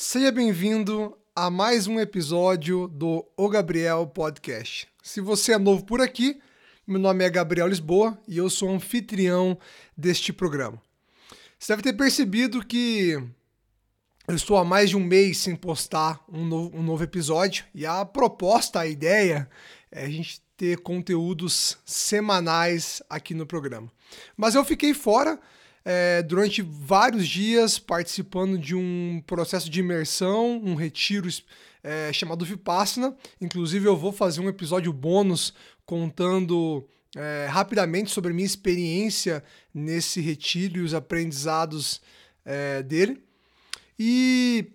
Seja bem-vindo a mais um episódio do O Gabriel Podcast. Se você é novo por aqui, meu nome é Gabriel Lisboa e eu sou anfitrião deste programa. Você deve ter percebido que eu estou há mais de um mês sem postar um novo, um novo episódio e a proposta, a ideia é a gente ter conteúdos semanais aqui no programa. Mas eu fiquei fora é, durante vários dias participando de um processo de imersão, um retiro é, chamado Vipassana. Inclusive, eu vou fazer um episódio bônus contando é, rapidamente sobre a minha experiência nesse retiro e os aprendizados é, dele. E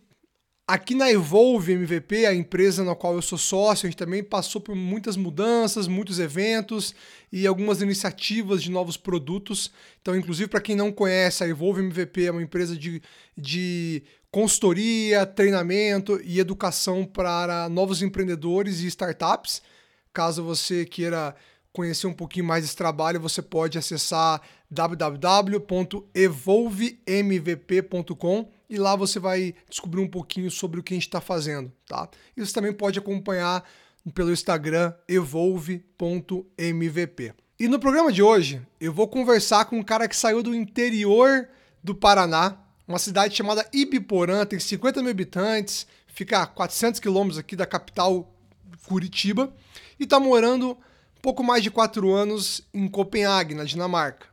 Aqui na Evolve MVP, a empresa na qual eu sou sócio, a gente também passou por muitas mudanças, muitos eventos e algumas iniciativas de novos produtos. Então, inclusive, para quem não conhece, a Evolve MVP é uma empresa de, de consultoria, treinamento e educação para novos empreendedores e startups. Caso você queira conhecer um pouquinho mais desse trabalho, você pode acessar www.evolvemvp.com e lá você vai descobrir um pouquinho sobre o que a gente está fazendo, tá? E você também pode acompanhar pelo Instagram evolve.mvp. E no programa de hoje, eu vou conversar com um cara que saiu do interior do Paraná, uma cidade chamada Ibiporã, tem 50 mil habitantes, fica a 400 quilômetros aqui da capital Curitiba, e está morando pouco mais de quatro anos em Copenhague, na Dinamarca.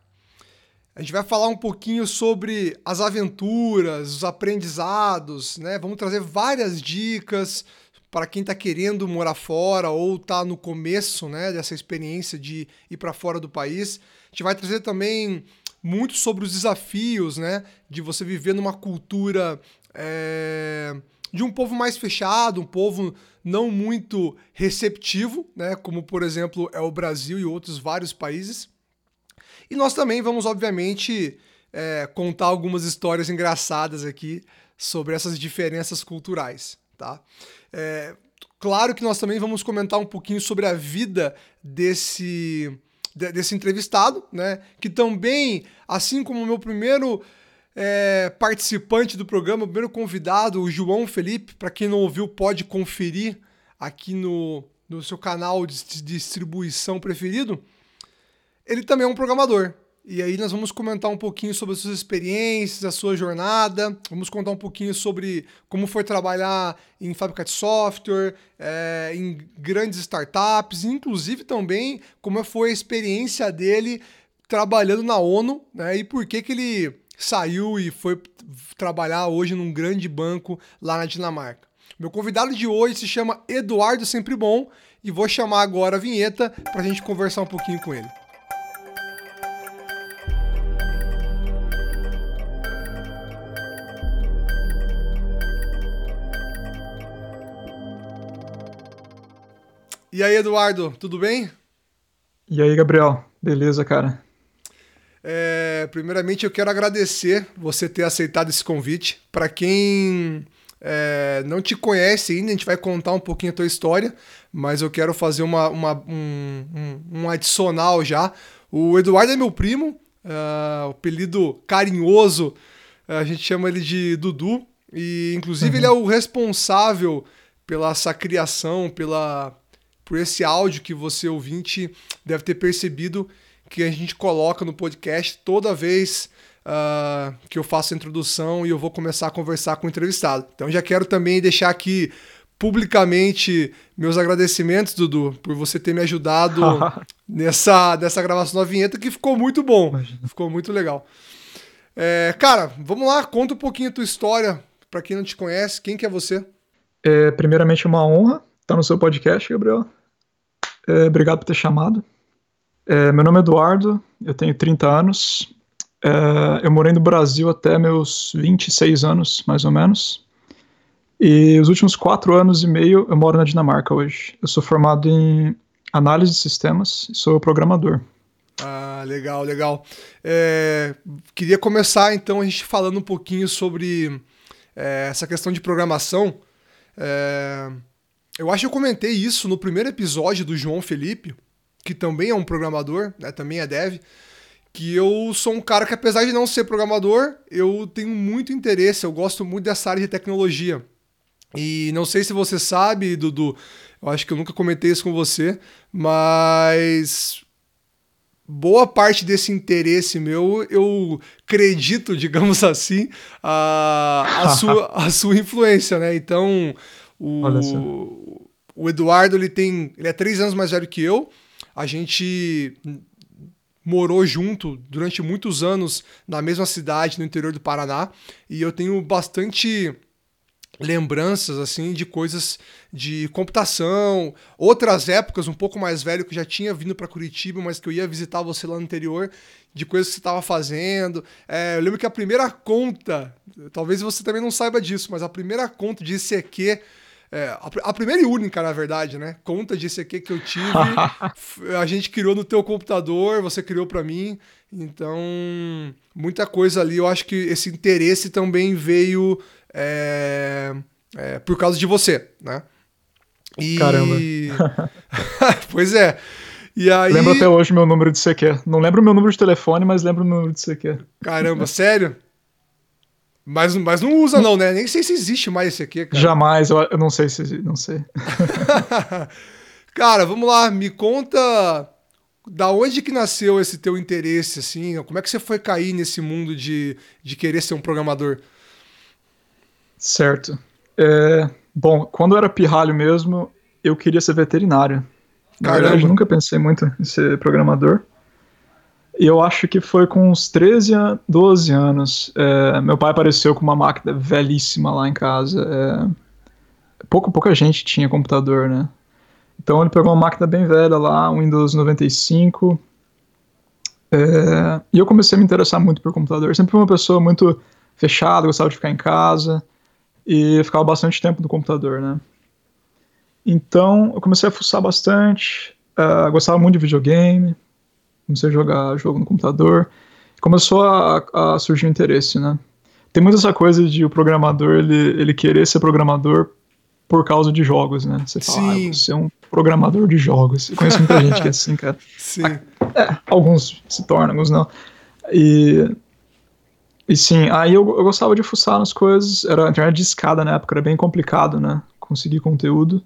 A gente vai falar um pouquinho sobre as aventuras, os aprendizados, né? Vamos trazer várias dicas para quem está querendo morar fora ou está no começo, né, dessa experiência de ir para fora do país. A gente vai trazer também muito sobre os desafios, né, de você viver numa cultura é, de um povo mais fechado, um povo não muito receptivo, né, como por exemplo é o Brasil e outros vários países. E nós também vamos, obviamente, é, contar algumas histórias engraçadas aqui sobre essas diferenças culturais, tá? É, claro que nós também vamos comentar um pouquinho sobre a vida desse desse entrevistado, né? Que também, assim como o meu primeiro é, participante do programa, o primeiro convidado, o João Felipe, para quem não ouviu, pode conferir aqui no, no seu canal de distribuição preferido. Ele também é um programador. E aí nós vamos comentar um pouquinho sobre as suas experiências, a sua jornada, vamos contar um pouquinho sobre como foi trabalhar em fábrica de software, é, em grandes startups, inclusive também como foi a experiência dele trabalhando na ONU, né, e por que, que ele saiu e foi trabalhar hoje num grande banco lá na Dinamarca. Meu convidado de hoje se chama Eduardo Sempre Bom e vou chamar agora a vinheta para a gente conversar um pouquinho com ele. E aí, Eduardo, tudo bem? E aí, Gabriel, beleza, cara? É, primeiramente, eu quero agradecer você ter aceitado esse convite. Para quem é, não te conhece ainda, a gente vai contar um pouquinho a tua história, mas eu quero fazer uma, uma um, um, um, adicional já. O Eduardo é meu primo, uh, o apelido carinhoso, a gente chama ele de Dudu, e inclusive uhum. ele é o responsável pela essa criação, pela por esse áudio que você ouvinte deve ter percebido que a gente coloca no podcast toda vez uh, que eu faço a introdução e eu vou começar a conversar com o entrevistado. Então já quero também deixar aqui publicamente meus agradecimentos, Dudu, por você ter me ajudado nessa, nessa gravação da vinheta, que ficou muito bom. Imagina. Ficou muito legal. É, cara, vamos lá, conta um pouquinho a tua história, para quem não te conhece, quem que é você? É, primeiramente, uma honra estar no seu podcast, Gabriel. É, obrigado por ter chamado. É, meu nome é Eduardo, eu tenho 30 anos. É, eu morei no Brasil até meus 26 anos, mais ou menos. E os últimos quatro anos e meio eu moro na Dinamarca hoje. Eu sou formado em análise de sistemas e sou programador. Ah, legal, legal. É, queria começar então a gente falando um pouquinho sobre é, essa questão de programação. É, eu acho que eu comentei isso no primeiro episódio do João Felipe, que também é um programador, né, também é dev, que eu sou um cara que, apesar de não ser programador, eu tenho muito interesse, eu gosto muito dessa área de tecnologia. E não sei se você sabe, Dudu, eu acho que eu nunca comentei isso com você, mas boa parte desse interesse meu, eu acredito, digamos assim, a, a, sua, a sua influência, né? Então, o, o Eduardo, ele tem. Ele é três anos mais velho que eu. A gente morou junto durante muitos anos na mesma cidade, no interior do Paraná, e eu tenho bastante lembranças assim de coisas de computação, outras épocas um pouco mais velho que eu já tinha vindo para Curitiba, mas que eu ia visitar você lá no interior, de coisas que você estava fazendo. É, eu lembro que a primeira conta, talvez você também não saiba disso, mas a primeira conta de ICQ é, a, a, primeira e única, na verdade, né? Conta de ICQ que eu tive, a gente criou no teu computador, você criou para mim. Então, muita coisa ali. Eu acho que esse interesse também veio é, é, por causa de você, né? E... Caramba. pois é. E aí... Lembro até hoje meu número de CQ. Não lembro meu número de telefone, mas lembro o número de CQ. Caramba, sério? Mas, mas não usa, não, né? Nem sei se existe mais esse aqui, cara. Jamais, eu, eu não sei se. Não sei. cara, vamos lá, me conta da onde que nasceu esse teu interesse, assim? Como é que você foi cair nesse mundo de, de querer ser um programador? Certo. É, bom, quando eu era pirralho mesmo, eu queria ser veterinário. Na Caramba. verdade, nunca pensei muito em ser programador. Eu acho que foi com uns 13, 12 anos. É, meu pai apareceu com uma máquina velhíssima lá em casa. É, pouca, pouca gente tinha computador, né? Então ele pegou uma máquina bem velha lá, um Windows 95. É, e eu comecei a me interessar muito por computador. Sempre fui uma pessoa muito fechada, gostava de ficar em casa. E ficava bastante tempo no computador, né? Então eu comecei a fuçar bastante. Uh, gostava muito de videogame comecei a jogar jogo no computador, começou a, a surgir o um interesse, né? Tem muita essa coisa de o programador ele, ele querer ser programador por causa de jogos, né? Você fala, ah, Sim. ah, você é um programador de jogos. Eu conheço muita gente que é assim, cara. Sim. É, alguns se tornam, alguns não. E, e sim, aí eu, eu gostava de fuçar nas coisas. Era internet de escada na época, era bem complicado, né? Conseguir conteúdo.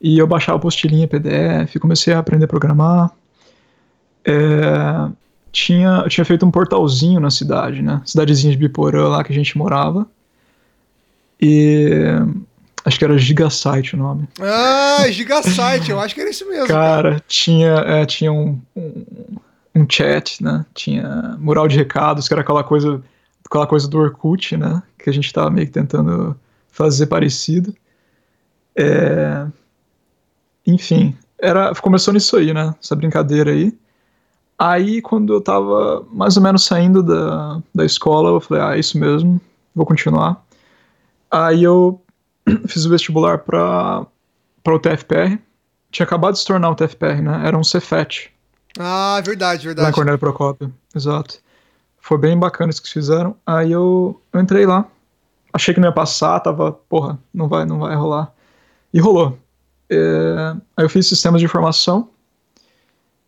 E eu baixava postilhinha PDF, comecei a aprender a programar é, tinha, eu tinha feito um portalzinho na cidade, né? Cidadezinha de Biporã lá que a gente morava. E acho que era Gigasite o nome. Ah, Gigasite, eu acho que era isso mesmo. Cara, cara. tinha, é, tinha um, um, um, chat, né? Tinha mural de recados, que era aquela coisa, aquela coisa do Orkut, né? Que a gente tava meio que tentando fazer parecido. É, enfim, era, começou nisso aí, né? Essa brincadeira aí. Aí, quando eu tava mais ou menos saindo da, da escola, eu falei, ah, é isso mesmo, vou continuar. Aí eu fiz o vestibular para o TFPR. Tinha acabado de se tornar o TFPR, né? Era um Cefet. Ah, verdade, verdade. Lá Cornélio Procópio, exato. Foi bem bacana isso que fizeram. Aí eu, eu entrei lá. Achei que não ia passar, tava, porra, não vai, não vai rolar. E rolou. É, aí eu fiz sistemas de informação.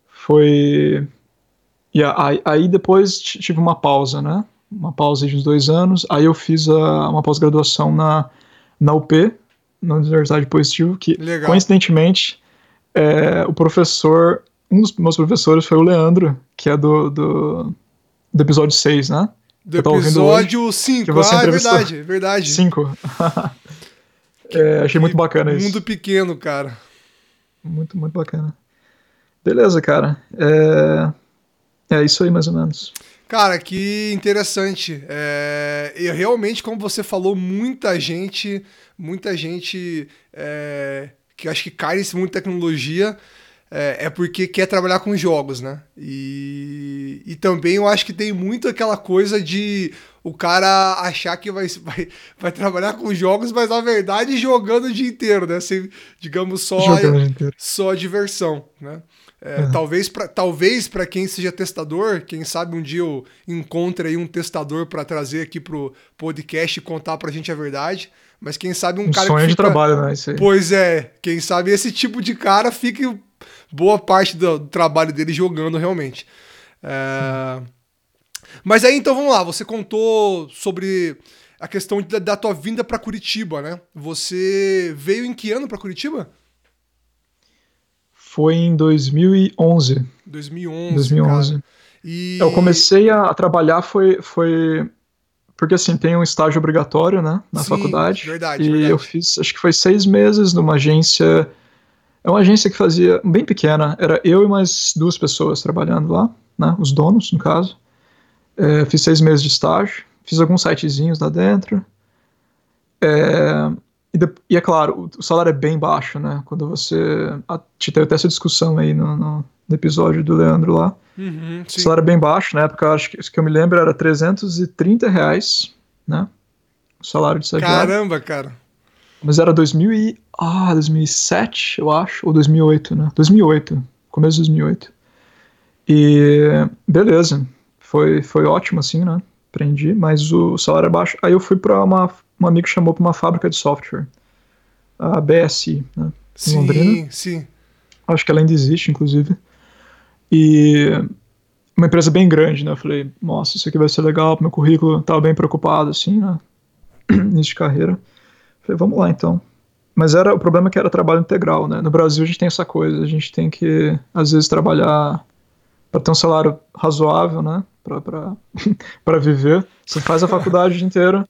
Foi e aí, aí depois tive uma pausa, né? Uma pausa de uns dois anos. Aí eu fiz a, uma pós-graduação na, na UP, na Universidade Positivo, que Legal. coincidentemente é, o professor, um dos meus professores foi o Leandro, que é do, do, do episódio 6, né? Do episódio 5, ah, é verdade, é verdade. 5. é, achei muito bacana mundo isso. Mundo pequeno, cara. Muito, muito bacana. Beleza, cara. É... É isso aí, mais ou menos. Cara, que interessante. É, e realmente, como você falou, muita gente, muita gente é, que acho que cai nesse mundo de tecnologia é, é, porque quer trabalhar com jogos, né? E, e também eu acho que tem muito aquela coisa de o cara achar que vai, vai, vai trabalhar com jogos, mas na verdade jogando o dia inteiro, né? Sem, digamos, só, só diversão, né? É, uhum. Talvez para talvez quem seja testador, quem sabe um dia eu encontre aí um testador para trazer aqui pro podcast e contar pra gente a verdade. Mas quem sabe um, um cara sonho que fica... de trabalho, né? Pois é, quem sabe esse tipo de cara fique boa parte do, do trabalho dele jogando realmente. É... Mas aí então vamos lá, você contou sobre a questão da, da tua vinda para Curitiba, né? Você veio em que ano para Curitiba? Foi em 2011. 2011. 2011. Cara. E... Eu comecei a, trabalhar foi foi porque assim tem um estágio obrigatório, né, na Sim, faculdade. Verdade. E verdade. eu fiz, acho que foi seis meses numa agência é uma agência que fazia, bem pequena, era eu e mais duas pessoas trabalhando lá, né, os donos, no caso. É, fiz seis meses de estágio, fiz alguns sitezinhos lá dentro. É, e, de, e, é claro, o, salário é bem baixo, né? Quando você. A, teve até essa discussão aí no, no, no episódio do Leandro lá. Uhum, o salário é bem baixo, na né? época, acho que, que eu me lembro era 330 reais, né? O salário de estagiário. Caramba, cara. Mas era 2000 e, ah, 2007, eu acho, ou 2008, né? 2008, começo de 2008. E beleza, foi, foi ótimo assim, né? Aprendi, mas o salário é baixo. Aí eu fui para uma, um amigo chamou para uma fábrica de software, a BSI, né? Em sim, Londrina. sim. Acho que ela ainda existe, inclusive. E uma empresa bem grande, né? Eu falei, nossa, isso aqui vai ser legal meu currículo. Tava bem preocupado, assim, né? Início de carreira. Falei, vamos lá então. Mas era o problema é que era trabalho integral, né? No Brasil a gente tem essa coisa, a gente tem que às vezes trabalhar para ter um salário razoável, né? Para viver. Você faz a faculdade inteiro.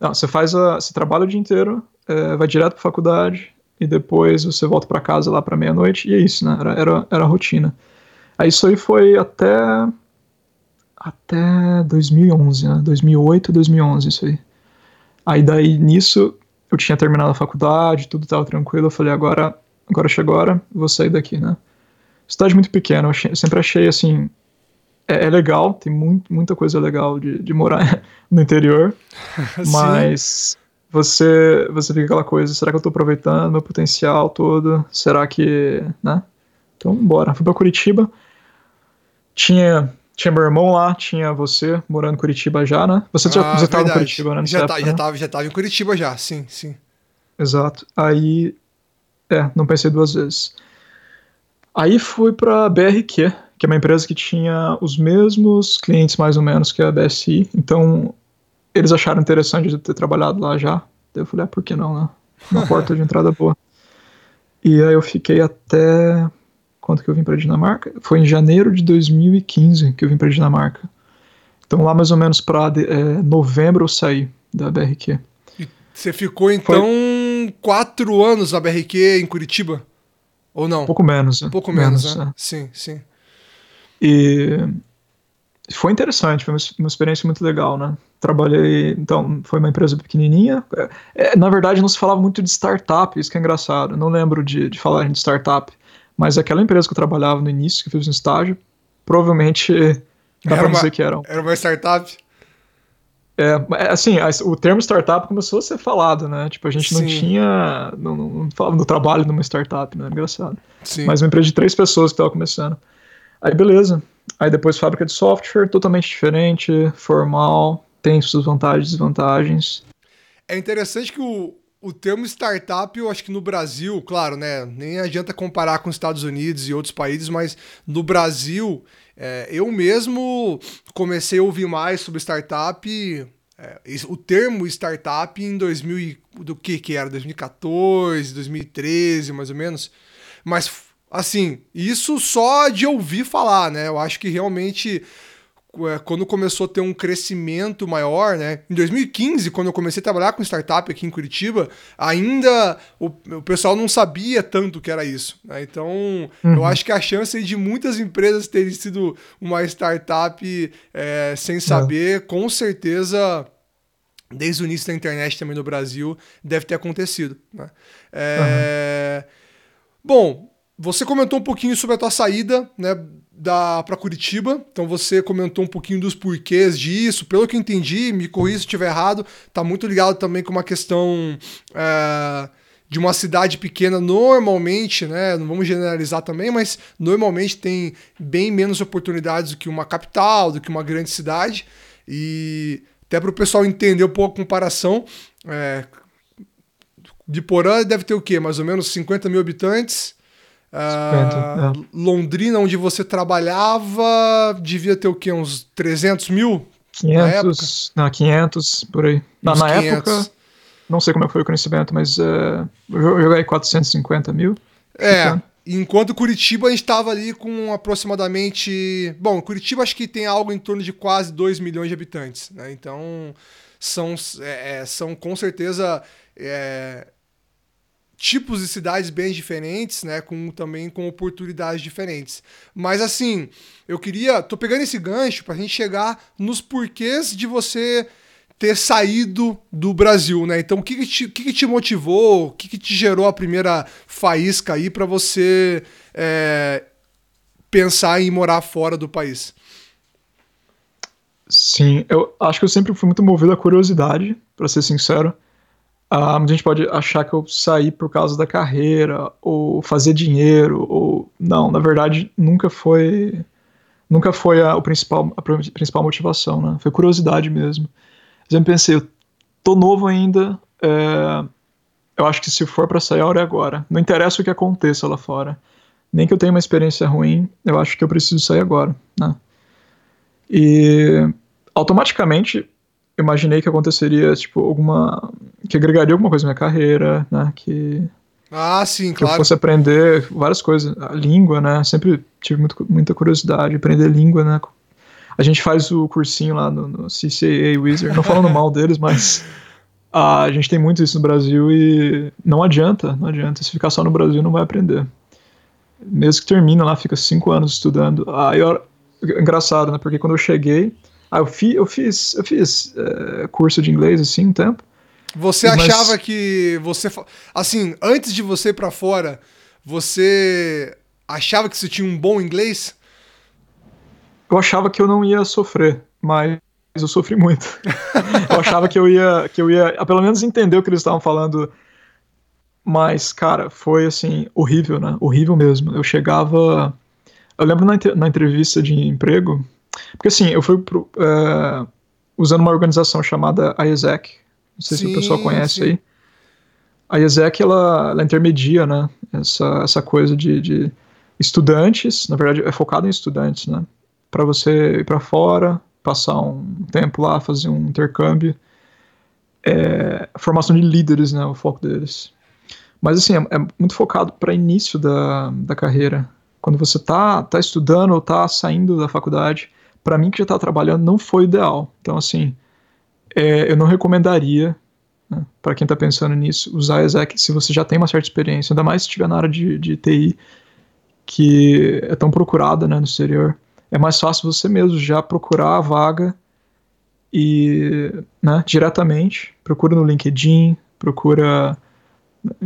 Não, você faz a, você trabalha o dia inteiro, é, vai direto para faculdade e depois você volta para casa lá para meia-noite e é isso, né? Era, era, era a rotina. Aí isso aí foi até até 2011, né? 2008, 2011 isso aí. Aí daí nisso eu tinha terminado a faculdade, tudo estava tranquilo, eu falei, agora, agora chegou a hora, vou sair daqui, né? Cidade muito pequena, eu, sempre achei, assim, é, é, legal, tem muito, muita coisa legal de, de morar no interior, mas você, você fica aquela coisa, será que eu estou aproveitando meu potencial todo? Será que, né? Então, bora. Fui para Curitiba, tinha tinha meu irmão lá, tinha você morando em Curitiba já, né? Você já ah, estava em Curitiba, né? Já, tá, época, já, tava, já tava em Curitiba já, sim, sim. Exato. Aí, é, não pensei duas vezes. Aí fui para BRQ, que é uma empresa que tinha os mesmos clientes mais ou menos que a BSI. Então, eles acharam interessante eu ter trabalhado lá já. Daí eu falei, ah, por que não, né? Uma porta de entrada boa. E aí eu fiquei até quando que eu vim para Dinamarca? Foi em janeiro de 2015 que eu vim para Dinamarca. Então lá mais ou menos para é, novembro eu saí da BRQ. E você ficou então Foi... quatro anos na BRQ em Curitiba? Ou não? Um pouco menos. Um pouco menos, menos né? É. Sim, sim. E foi interessante, foi uma experiência muito legal, né? Trabalhei, então, foi uma empresa pequenininha. É, é, na verdade, não se falava muito de startup, isso que é engraçado. não lembro de, de falar de startup. Mas aquela empresa que eu trabalhava no início, que eu fiz um estágio, provavelmente dá era pra dizer que era. Era uma startup? É, é assim, o termo startup começou a ser falado, né? Tipo, a gente Sim. não tinha. Não, não falava do trabalho numa startup, né? Engraçado. Sim. Mas uma empresa de três pessoas que estava começando. Aí, beleza. Aí depois fábrica de software, totalmente diferente, formal, tem suas vantagens e desvantagens. É interessante que o, o termo startup, eu acho que no Brasil, claro, né? Nem adianta comparar com os Estados Unidos e outros países, mas no Brasil, é, eu mesmo comecei a ouvir mais sobre startup. É, o termo startup em 2000 do que que era 2014 2013 mais ou menos mas assim isso só de ouvir falar né eu acho que realmente é, quando começou a ter um crescimento maior, né? Em 2015, quando eu comecei a trabalhar com startup aqui em Curitiba, ainda o, o pessoal não sabia tanto que era isso. Né? Então, uhum. eu acho que a chance de muitas empresas terem sido uma startup é, sem saber, é. com certeza desde o início da internet também no Brasil, deve ter acontecido. Né? É... Uhum. Bom, você comentou um pouquinho sobre a tua saída, né? da para Curitiba. Então você comentou um pouquinho dos porquês disso. Pelo que eu entendi, me corrija se estiver errado, tá muito ligado também com uma questão é, de uma cidade pequena normalmente, né? Não vamos generalizar também, mas normalmente tem bem menos oportunidades do que uma capital, do que uma grande cidade. E até para o pessoal entender um pouco a comparação, é, de Porã deve ter o quê? Mais ou menos 50 mil habitantes. Uh, é. Londrina, onde você trabalhava, devia ter o quê? Uns 300 mil? 500, não, 500, por aí. Na, na época, não sei como é foi o crescimento, mas uh, eu joguei 450 mil. É, enquanto Curitiba a gente estava ali com aproximadamente... Bom, Curitiba acho que tem algo em torno de quase 2 milhões de habitantes, né? Então, são, é, é são com certeza... É, tipos de cidades bem diferentes, né, com também com oportunidades diferentes. Mas assim, eu queria, tô pegando esse gancho para a gente chegar nos porquês de você ter saído do Brasil, né? Então, o que que te, que que te motivou, o que, que te gerou a primeira faísca aí para você é, pensar em morar fora do país? Sim, eu acho que eu sempre fui muito movido à curiosidade, para ser sincero. Ah, muita gente pode achar que eu saí por causa da carreira, ou fazer dinheiro, ou. Não, na verdade, nunca foi. Nunca foi a, o principal, a principal motivação, né? Foi curiosidade mesmo. Eu sempre pensei, eu tô novo ainda, é, eu acho que se for para sair, a hora é agora. Não interessa o que aconteça lá fora. Nem que eu tenha uma experiência ruim, eu acho que eu preciso sair agora, né? E automaticamente imaginei que aconteceria, tipo, alguma. que agregaria alguma coisa na minha carreira, né? Que. Ah, sim, que claro. eu fosse aprender várias coisas. A língua, né? Sempre tive muito, muita curiosidade, aprender língua, né? A gente faz o cursinho lá no, no CCA Wizard, não falando mal deles, mas a gente tem muito isso no Brasil e não adianta, não adianta. Se ficar só no Brasil, não vai aprender. Mesmo que termine lá, fica cinco anos estudando. Aí, eu, engraçado, né? Porque quando eu cheguei, ah, eu, fi, eu fiz, eu fiz uh, curso de inglês assim um tempo. Você mas... achava que você, assim, antes de você ir para fora, você achava que você tinha um bom inglês? Eu achava que eu não ia sofrer, mas eu sofri muito. eu achava que eu ia, que eu ia, pelo menos entender o que eles estavam falando. Mas, cara, foi assim, horrível, né? Horrível mesmo. Eu chegava. Eu lembro na, na entrevista de emprego, porque assim, eu fui pro, uh, usando uma organização chamada IESEC, não sei sim, se o pessoal conhece sim. aí. A IESEC, ela, ela intermedia, né, essa, essa coisa de, de estudantes, na verdade é focado em estudantes, né, para você ir para fora, passar um tempo lá, fazer um intercâmbio, é, formação de líderes, né, o foco deles. Mas assim, é, é muito focado para início da, da carreira. Quando você tá, tá estudando ou tá saindo da faculdade, para mim que já está trabalhando não foi ideal. Então assim, é, eu não recomendaria né, para quem está pensando nisso usar Exec se você já tem uma certa experiência, ainda mais se estiver na área de, de TI que é tão procurada né, no exterior. É mais fácil você mesmo já procurar a vaga e né, diretamente procura no LinkedIn, procura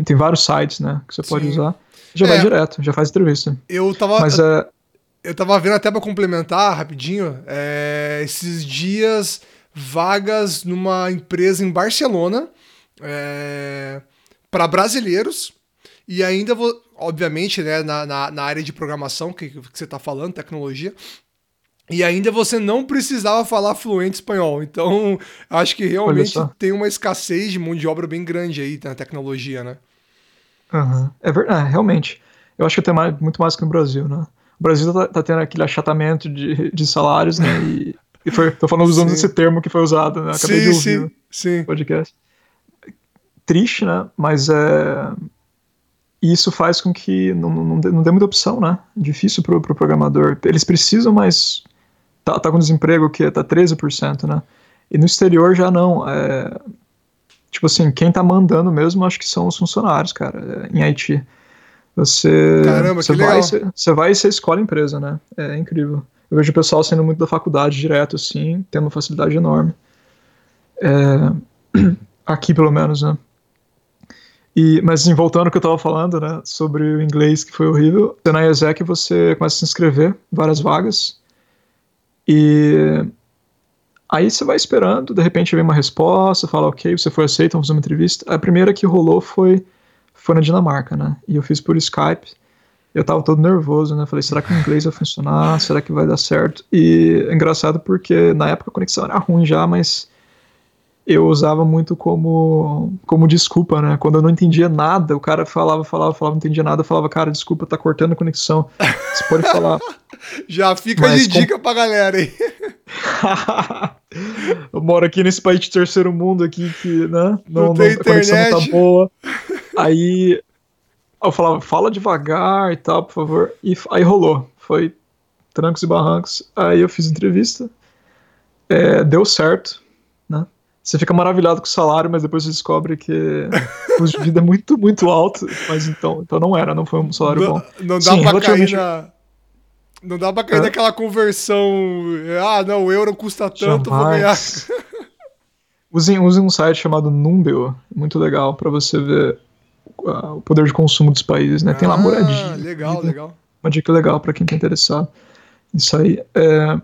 tem vários sites né que você Sim. pode usar já é, vai direto já faz entrevista eu tava mas é eu tava vendo até para complementar rapidinho, é, esses dias vagas numa empresa em Barcelona é, para brasileiros e ainda vou, obviamente, né, na, na, na, área de programação que, que você está falando, tecnologia. E ainda você não precisava falar fluente espanhol. Então, acho que realmente tem uma escassez de mão de obra bem grande aí na tecnologia, né? Uhum. É verdade, realmente. Eu acho que tem mais, muito mais que no Brasil, né? O Brasil tá, tá tendo aquele achatamento de, de salários, né? E, e foi, tô falando usando sim. esse termo que foi usado, né? Acabei sim, de ouvir sim, sim. podcast. Triste, né? Mas é. Isso faz com que não, não, dê, não dê muita opção, né? Difícil pro, pro programador. Eles precisam, mas tá, tá com desemprego que tá 13%, né? E no exterior já não. É, tipo assim, quem tá mandando mesmo acho que são os funcionários, cara, em Haiti. Você, Caramba, você que vai, legal. Você, você vai e você escolhe a empresa, né? É incrível. Eu vejo o pessoal saindo muito da faculdade direto, assim, tendo uma facilidade enorme. É, aqui, pelo menos, né? E, mas assim, voltando ao que eu estava falando, né, sobre o inglês que foi horrível, na IESEC você começa a se inscrever, várias vagas, e aí você vai esperando, de repente vem uma resposta, fala ok, você foi aceito, vamos fazer uma entrevista. A primeira que rolou foi foi na Dinamarca, né? E eu fiz por Skype. Eu tava todo nervoso, né? Falei, será que o inglês vai funcionar? Será que vai dar certo? E é engraçado porque na época a conexão era ruim já, mas eu usava muito como, como desculpa, né? Quando eu não entendia nada, o cara falava, falava, falava, não entendia nada, eu falava, cara, desculpa, tá cortando a conexão. Você pode falar. Já fica Mas de com... dica pra galera aí. eu moro aqui nesse país de terceiro mundo aqui que, né? Não, não, tem a conexão não tá boa. Aí eu falava, fala devagar e tal, por favor. E aí rolou. Foi trancos e barrancos. Aí eu fiz entrevista. É, deu certo, né? Você fica maravilhado com o salário, mas depois você descobre que o custo de vida é muito, muito alto. Mas então, então não era, não foi um salário não, bom. Não dá Sim, pra cair na. Não dá pra cair é. naquela conversão. Ah, não, o euro custa tanto, Jamais. vou ganhar. Usem, usem um site chamado Numbeo, muito legal, para você ver o poder de consumo dos países, né? Tem lá ah, moradia. Legal, legal. Uma dica legal para quem tá interessado. Isso aí. É...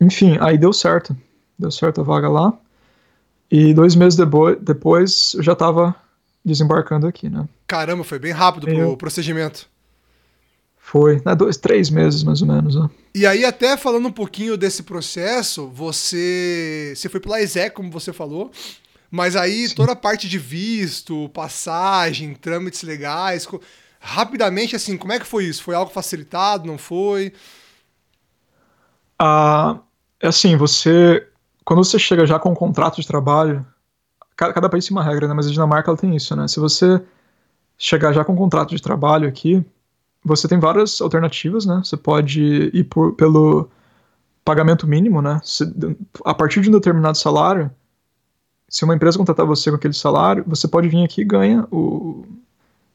Enfim, aí deu certo. Deu certo a vaga lá. E dois meses depois eu já estava desembarcando aqui, né? Caramba, foi bem rápido eu... pro procedimento. Foi, né, dois, três meses mais ou menos. Né? E aí, até falando um pouquinho desse processo, você, você foi pela ESEC, como você falou, mas aí Sim. toda a parte de visto, passagem, trâmites legais, rapidamente, assim, como é que foi isso? Foi algo facilitado, não foi? Ah, é assim, você quando você chega já com um contrato de trabalho, cada, cada país tem uma regra, né? Mas a Dinamarca ela tem isso, né? Se você chegar já com um contrato de trabalho aqui, você tem várias alternativas, né? Você pode ir por, pelo pagamento mínimo, né? Se, a partir de um determinado salário, se uma empresa contratar você com aquele salário, você pode vir aqui e ganha o,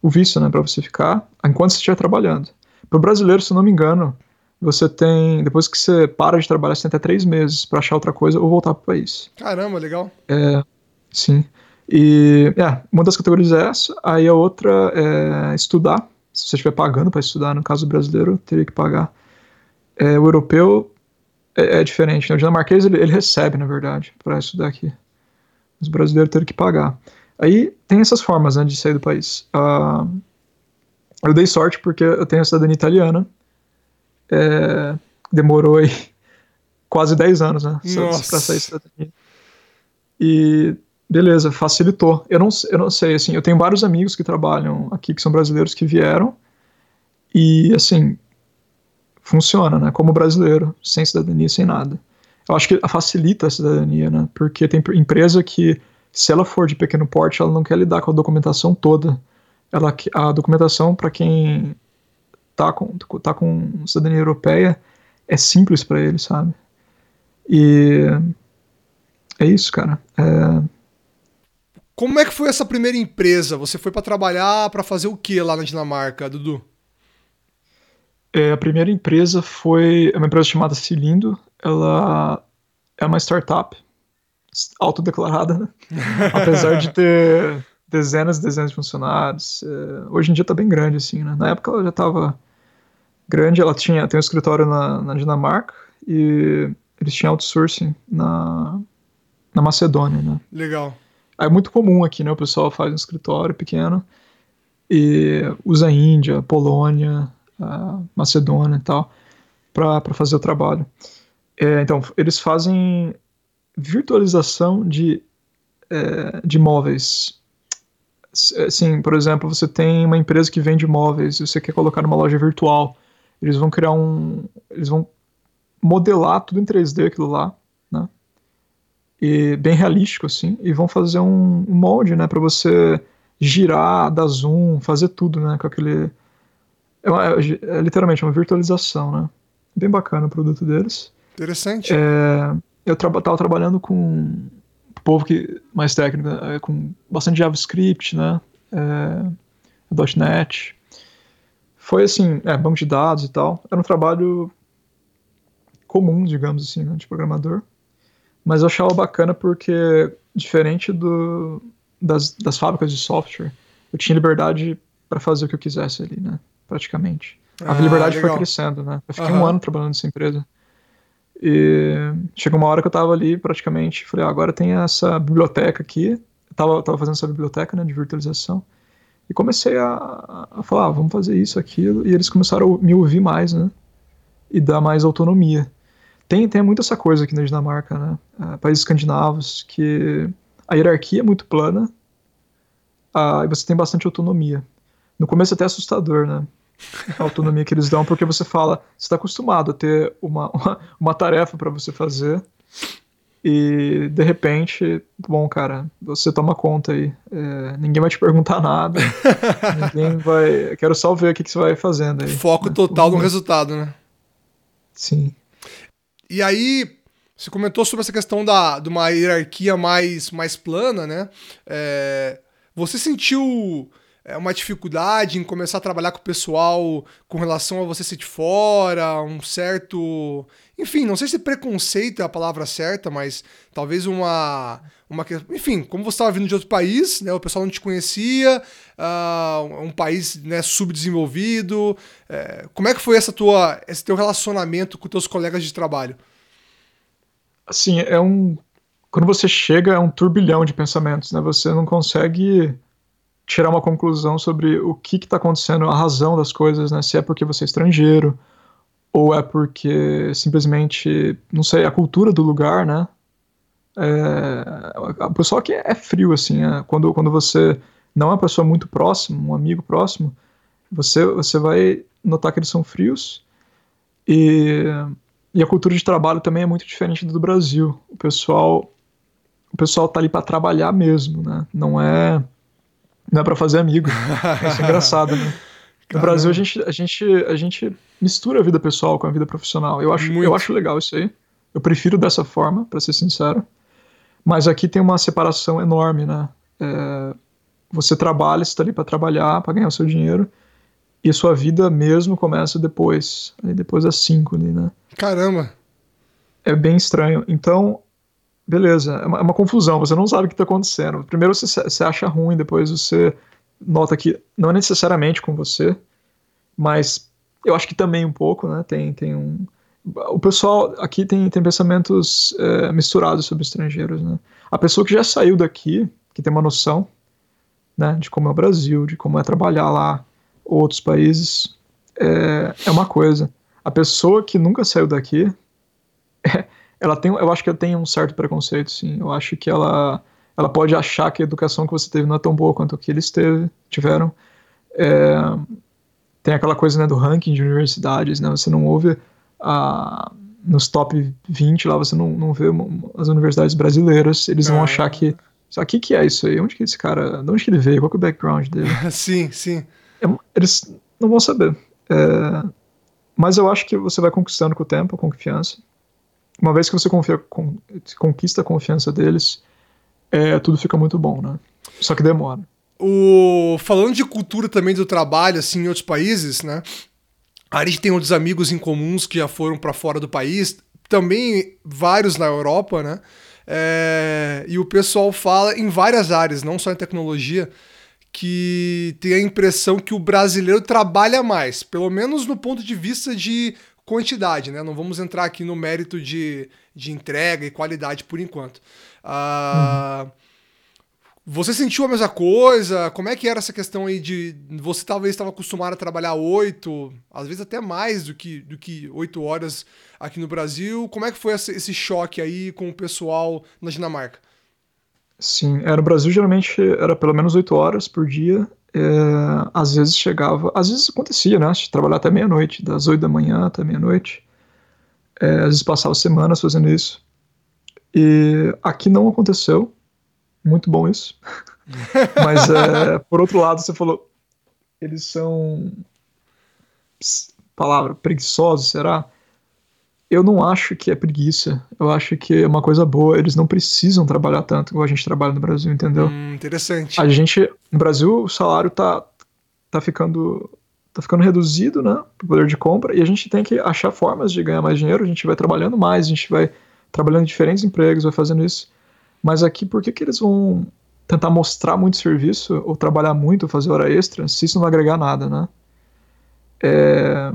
o visto, né? Para você ficar enquanto você estiver trabalhando. Para o brasileiro, se eu não me engano, você tem, depois que você para de trabalhar, você tem até três meses para achar outra coisa ou voltar pro país. Caramba, legal. É, sim. E é, uma das categorias é essa, aí a outra é estudar. Se você estiver pagando para estudar, no caso brasileiro, teria que pagar. É, o europeu é, é, diferente, né? O dinamarquês ele, ele recebe, na verdade, para estudar aqui. Os brasileiros teriam que pagar. Aí tem essas formas né, de sair do país. Uh, eu dei sorte porque eu tenho a cidadania italiana é, demorou aí quase 10 anos, né? Pra sair cidadania. E beleza, facilitou. Eu não, eu não sei, assim, eu tenho vários amigos que trabalham aqui, que são brasileiros, que vieram, e assim, funciona, né? Como brasileiro, sem cidadania, sem nada. Eu acho que facilita a cidadania, né? Porque tem empresa que, se ela for de pequeno porte, ela não quer lidar com a documentação toda. Ela, a documentação, para quem tá com, tá com cidadania europeia é simples para ele, sabe? E é isso, cara. É... Como é que foi essa primeira empresa? Você foi para trabalhar para fazer o que lá na Dinamarca, Dudu? É, a primeira empresa foi uma empresa chamada Cilindo. Ela é uma startup autodeclarada, né? apesar de ter dezenas e dezenas de funcionários. É, hoje em dia está bem grande, assim, né? Na época ela já estava grande, ela tinha tem um escritório na, na Dinamarca e eles tinham outsourcing na, na Macedônia, né? Legal. É muito comum aqui, né? O pessoal faz um escritório pequeno e usa a Índia, Polônia, Macedônia e tal para fazer o trabalho. É, então, eles fazem virtualização de, é, de móveis assim, por exemplo, você tem uma empresa que vende móveis e você quer colocar numa loja virtual. Eles vão criar um. Eles vão modelar tudo em 3D aquilo lá, né? E bem realístico, assim, e vão fazer um, um molde, né, para você girar, dar zoom, fazer tudo, né, com aquele. É, uma, é, é literalmente uma virtualização, né? Bem bacana o produto deles. Interessante. É, eu tra tava trabalhando com povo que mais técnico, né, com bastante JavaScript, né? É, .NET. Foi assim, é, banco de dados e tal. Era um trabalho comum, digamos assim, né, de programador. Mas eu achava bacana porque, diferente do, das, das fábricas de software, eu tinha liberdade para fazer o que eu quisesse ali, né? Praticamente. A ah, liberdade legal. foi crescendo, né? Eu fiquei uhum. um ano trabalhando nessa empresa. E chegou uma hora que eu tava ali praticamente, falei, ah, agora tem essa biblioteca aqui. Eu tava, tava fazendo essa biblioteca né, de virtualização. E comecei a, a falar, ah, vamos fazer isso, aquilo. E eles começaram a me ouvir mais, né? E dar mais autonomia. tem, tem muito essa coisa aqui na Dinamarca, né? Uh, países escandinavos, que a hierarquia é muito plana uh, e você tem bastante autonomia. No começo é até assustador, né? A autonomia que eles dão, porque você fala, você está acostumado a ter uma, uma, uma tarefa para você fazer e de repente, bom, cara, você toma conta aí. É, ninguém vai te perguntar nada. ninguém vai. Quero só ver o que, que você vai fazendo aí. Foco né? total no resultado, né? Sim. E aí, você comentou sobre essa questão da, de uma hierarquia mais, mais plana, né? É, você sentiu é, uma dificuldade em começar a trabalhar com o pessoal com relação a você ser de fora, um certo enfim, não sei se preconceito é a palavra certa, mas talvez uma. uma enfim, como você estava vindo de outro país, né, o pessoal não te conhecia, uh, um país né, subdesenvolvido. Uh, como é que foi essa tua, esse teu relacionamento com teus colegas de trabalho? Assim, é um. Quando você chega, é um turbilhão de pensamentos, né? Você não consegue tirar uma conclusão sobre o que está acontecendo, a razão das coisas, né? Se é porque você é estrangeiro, ou é porque simplesmente, não sei, a cultura do lugar, né? É, o pessoal aqui é frio, assim, é, quando, quando você não é uma pessoa muito próxima, um amigo próximo, você, você vai notar que eles são frios e, e a cultura de trabalho também é muito diferente do Brasil. O pessoal o pessoal tá ali para trabalhar mesmo, né? Não é não é para fazer amigo. Isso é engraçado, né? No Brasil a gente, a gente a gente mistura a vida pessoal com a vida profissional. Eu acho, eu acho legal isso aí. Eu prefiro dessa forma, para ser sincero. Mas aqui tem uma separação enorme, né? É, você trabalha, você está ali para trabalhar, para ganhar o seu dinheiro, e a sua vida mesmo começa depois, depois das cinco ali, né? Caramba! É bem estranho. Então, beleza, é uma, é uma confusão, você não sabe o que está acontecendo. Primeiro você, você acha ruim, depois você nota que não é necessariamente com você, mas eu acho que também um pouco, né? Tem, tem um. O pessoal aqui tem, tem pensamentos é, misturados sobre estrangeiros, né? A pessoa que já saiu daqui, que tem uma noção, né, de como é o Brasil, de como é trabalhar lá, outros países, é, é uma coisa. A pessoa que nunca saiu daqui, é, ela tem, eu acho que ela tem um certo preconceito, sim. Eu acho que ela, ela pode achar que a educação que você teve não é tão boa quanto a que eles teve, tiveram. É, tem aquela coisa né, do ranking de universidades, né? Você não ouve a, nos top 20 lá, você não, não vê as universidades brasileiras, eles vão ah. achar que. O que, que é isso aí? Onde que esse cara. De onde que ele veio? Qual que é o background dele? sim, sim. É, eles não vão saber. É, mas eu acho que você vai conquistando com o tempo a confiança. Uma vez que você confia, con, conquista a confiança deles, é, tudo fica muito bom, né? Só que demora. O, falando de cultura também do trabalho, assim, em outros países, né? A gente tem outros amigos em comuns que já foram para fora do país, também vários na Europa, né? É, e o pessoal fala em várias áreas, não só em tecnologia, que tem a impressão que o brasileiro trabalha mais, pelo menos no ponto de vista de quantidade, né? Não vamos entrar aqui no mérito de, de entrega e qualidade por enquanto. Uhum. Você sentiu a mesma coisa? Como é que era essa questão aí de você talvez estava acostumado a trabalhar oito, às vezes até mais do que do que oito horas aqui no Brasil? Como é que foi esse choque aí com o pessoal na Dinamarca? Sim, era no Brasil geralmente era pelo menos oito horas por dia. É, às vezes chegava, às vezes acontecia, né? Trabalhar até meia-noite, das oito da manhã até meia-noite. É, às vezes passava semanas fazendo isso. E aqui não aconteceu muito bom isso. Mas, é, por outro lado, você falou, eles são. Palavra, preguiçosos, será? Eu não acho que é preguiça. Eu acho que é uma coisa boa. Eles não precisam trabalhar tanto igual a gente trabalha no Brasil, entendeu? Hum, interessante. A gente, no Brasil, o salário tá, tá ficando tá ficando reduzido, né, o poder de compra, e a gente tem que achar formas de ganhar mais dinheiro, a gente vai trabalhando mais, a gente vai trabalhando em diferentes empregos, vai fazendo isso. Mas aqui, por que, que eles vão tentar mostrar muito serviço ou trabalhar muito, fazer hora extra, se isso não vai agregar nada, né? É,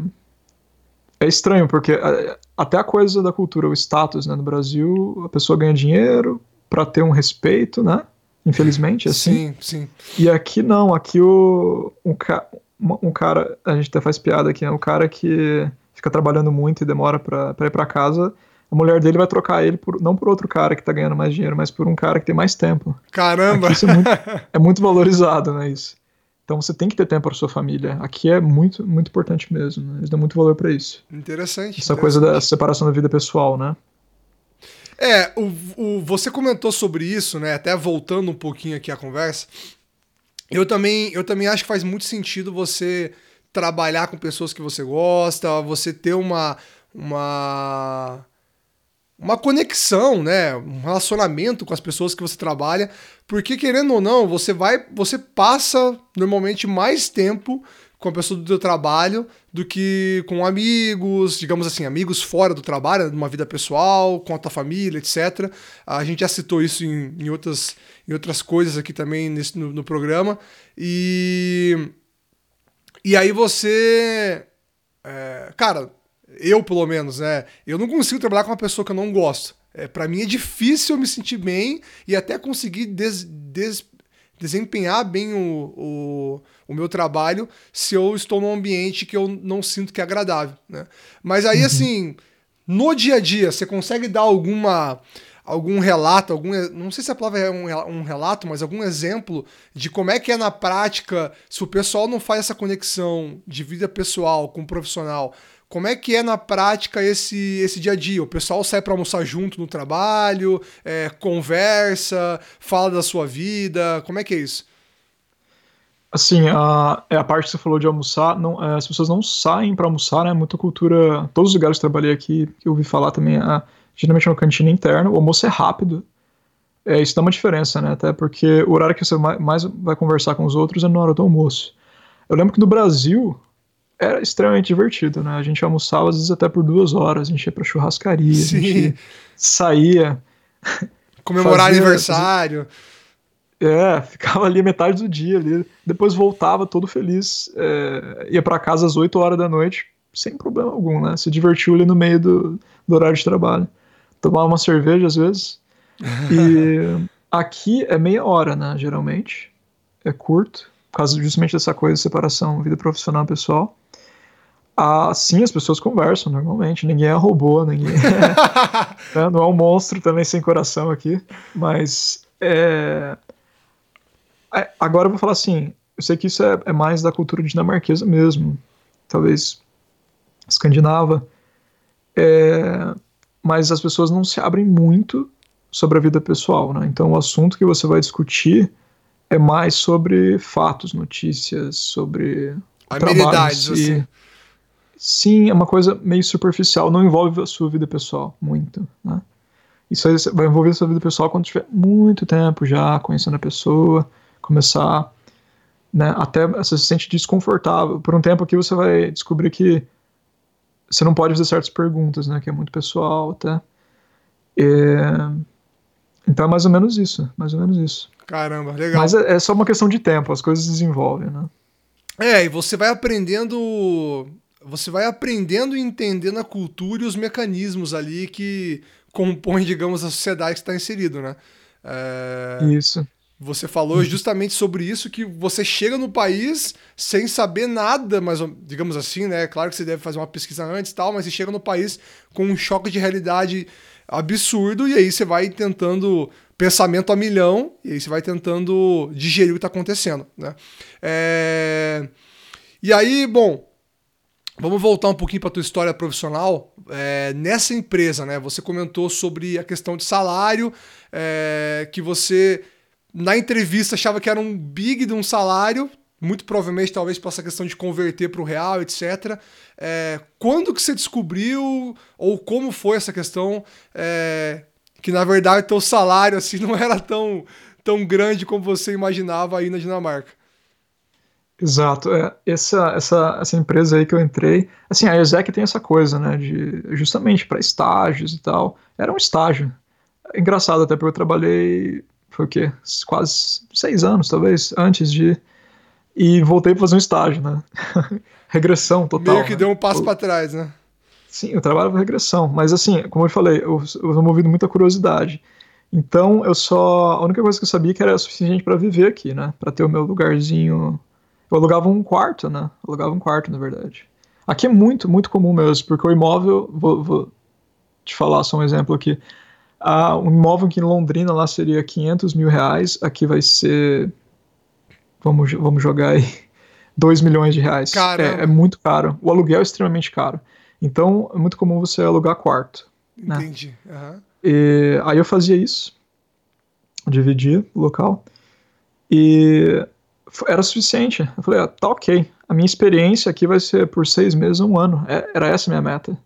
é estranho, porque é, até a coisa da cultura, o status, né? No Brasil, a pessoa ganha dinheiro para ter um respeito, né? Infelizmente, assim. Sim, sim. E aqui não, aqui o, um, um cara, a gente até faz piada aqui, né? O cara que fica trabalhando muito e demora para ir para casa, a mulher dele vai trocar ele por, não por outro cara que tá ganhando mais dinheiro, mas por um cara que tem mais tempo. Caramba! É muito, é muito valorizado, né? Isso. Então você tem que ter tempo para sua família. Aqui é muito, muito importante mesmo. Né? Eles dão muito valor para isso. Interessante. Essa interessante. coisa da separação da vida pessoal, né? É, o, o, você comentou sobre isso, né? Até voltando um pouquinho aqui a conversa. Eu também, eu também acho que faz muito sentido você trabalhar com pessoas que você gosta, você ter uma, uma uma conexão, né, um relacionamento com as pessoas que você trabalha, porque querendo ou não, você vai, você passa normalmente mais tempo com a pessoa do seu trabalho do que com amigos, digamos assim, amigos fora do trabalho, numa vida pessoal, com a tua família, etc. A gente já citou isso em, em outras, em outras coisas aqui também nesse, no, no programa. E, e aí você. É, cara, eu pelo menos, né? Eu não consigo trabalhar com uma pessoa que eu não gosto. É, para mim é difícil eu me sentir bem e até conseguir des, des, desempenhar bem o, o, o, meu trabalho se eu estou num ambiente que eu não sinto que é agradável, né? Mas aí, uhum. assim, no dia a dia, você consegue dar alguma algum relato, algum, não sei se a palavra é um, um relato, mas algum exemplo de como é que é na prática, se o pessoal não faz essa conexão de vida pessoal com profissional, como é que é na prática esse, esse dia a dia? O pessoal sai para almoçar junto no trabalho, é, conversa, fala da sua vida, como é que é isso? Assim, a, é a parte que você falou de almoçar, não, é, as pessoas não saem para almoçar, né? Muita cultura, todos os lugares que trabalhei aqui, que eu ouvi falar também, geralmente é uma cantina interna, o almoço é rápido. É, isso dá uma diferença, né? Até porque o horário que você mais vai conversar com os outros é na hora do almoço. Eu lembro que no Brasil, era extremamente divertido, né? A gente almoçava às vezes até por duas horas, a gente ia pra churrascaria, Sim. a gente saía. Comemorar fazia, aniversário. É, ficava ali metade do dia ali. Depois voltava todo feliz, é, ia para casa às 8 horas da noite, sem problema algum, né? Se divertiu ali no meio do, do horário de trabalho. Tomava uma cerveja às vezes. E aqui é meia hora, né? Geralmente. É curto, por causa justamente dessa coisa de separação vida profissional pessoal. Ah, sim, as pessoas conversam normalmente, ninguém é robô, ninguém é, né, não é um monstro também sem coração aqui, mas é, é, agora eu vou falar assim, eu sei que isso é, é, mais da cultura dinamarquesa mesmo, talvez escandinava, é, mas as pessoas não se abrem muito sobre a vida pessoal, né? Então o assunto que você vai discutir é mais sobre fatos, notícias, sobre amenidades, assim. Sim, é uma coisa meio superficial, não envolve a sua vida pessoal muito, né? Isso aí vai envolver a sua vida pessoal quando tiver muito tempo já conhecendo a pessoa, começar, né, até você se sente desconfortável. Por um tempo aqui você vai descobrir que você não pode fazer certas perguntas, né, que é muito pessoal. É... Então é mais ou menos isso, mais ou menos isso. Caramba, legal. Mas é, é só uma questão de tempo, as coisas desenvolvem, né? É, e você vai aprendendo você vai aprendendo e entendendo a cultura e os mecanismos ali que compõem, digamos, a sociedade que está inserido, né? É... Isso. Você falou justamente sobre isso, que você chega no país sem saber nada, mas digamos assim, né? Claro que você deve fazer uma pesquisa antes e tal, mas você chega no país com um choque de realidade absurdo e aí você vai tentando pensamento a milhão e aí você vai tentando digerir o que está acontecendo, né? É... E aí, bom, Vamos voltar um pouquinho para tua história profissional. É, nessa empresa, né? Você comentou sobre a questão de salário, é, que você na entrevista achava que era um big de um salário, muito provavelmente talvez por essa questão de converter para o real, etc. É, quando que você descobriu ou como foi essa questão é, que na verdade teu salário assim não era tão tão grande como você imaginava aí na Dinamarca? Exato. É, essa, essa, essa empresa aí que eu entrei, assim, a ESEC tem essa coisa, né, de justamente para estágios e tal. Era um estágio. Engraçado até porque eu trabalhei, foi o quê? Quase seis anos, talvez, antes de. E voltei para fazer um estágio, né? regressão total. Meio que né? deu um passo para trás, né? Sim, eu trabalho com regressão, mas assim, como eu falei, eu, eu tô movido muita curiosidade. Então, eu só. A única coisa que eu sabia que era suficiente para viver aqui, né? Para ter o meu lugarzinho eu alugava um quarto, né? Eu alugava um quarto, na verdade. Aqui é muito, muito comum mesmo, porque o imóvel, vou, vou te falar só um exemplo aqui. Ah, um imóvel aqui em Londrina lá seria 500 mil reais, aqui vai ser. Vamos, vamos jogar aí. 2 milhões de reais. É, é, muito caro. O aluguel é extremamente caro. Então, é muito comum você alugar quarto. Né? Entendi. Né? Uhum. E, aí eu fazia isso, dividia o local, e era suficiente. Eu falei, ah, tá ok. A minha experiência aqui vai ser por seis meses, um ano. É, era essa a minha meta.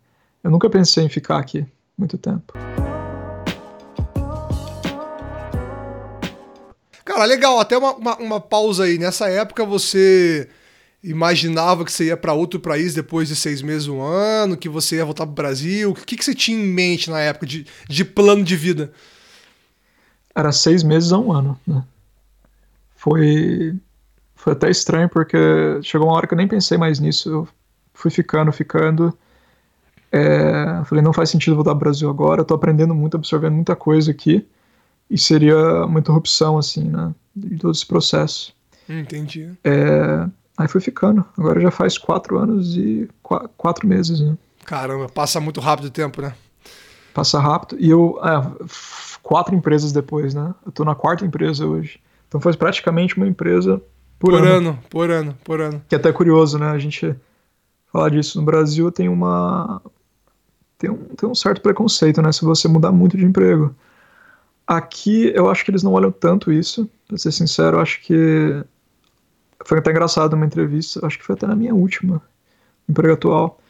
Eu nunca pensei em ficar aqui muito tempo. Cara, legal. Até uma, uma, uma pausa aí. Nessa época você imaginava que você ia para outro país depois de seis meses, um ano, que você ia voltar para o Brasil? O que, que você tinha em mente na época de, de plano de vida? Era seis meses a um ano, né? Foi, foi até estranho porque chegou uma hora que eu nem pensei mais nisso. Eu fui ficando, ficando. É, falei, não faz sentido voltar para o Brasil agora. Eu tô aprendendo muito, absorvendo muita coisa aqui. E seria uma interrupção, assim, né? De todo esse processo. Entendi. É, Aí fui ficando. Agora já faz quatro anos e qu quatro meses, né? Caramba, passa muito rápido o tempo, né? Passa rápido. E eu. É, quatro empresas depois, né? Eu tô na quarta empresa hoje. Então foi praticamente uma empresa por, por ano. ano. Por ano, por ano. Que é até curioso, né? A gente falar disso. No Brasil tem uma. Tem um, tem um certo preconceito, né? Se você mudar muito de emprego. Aqui eu acho que eles não olham tanto isso. Pra ser sincero, eu acho que foi até engraçado uma entrevista, acho que foi até na minha última, emprego atual,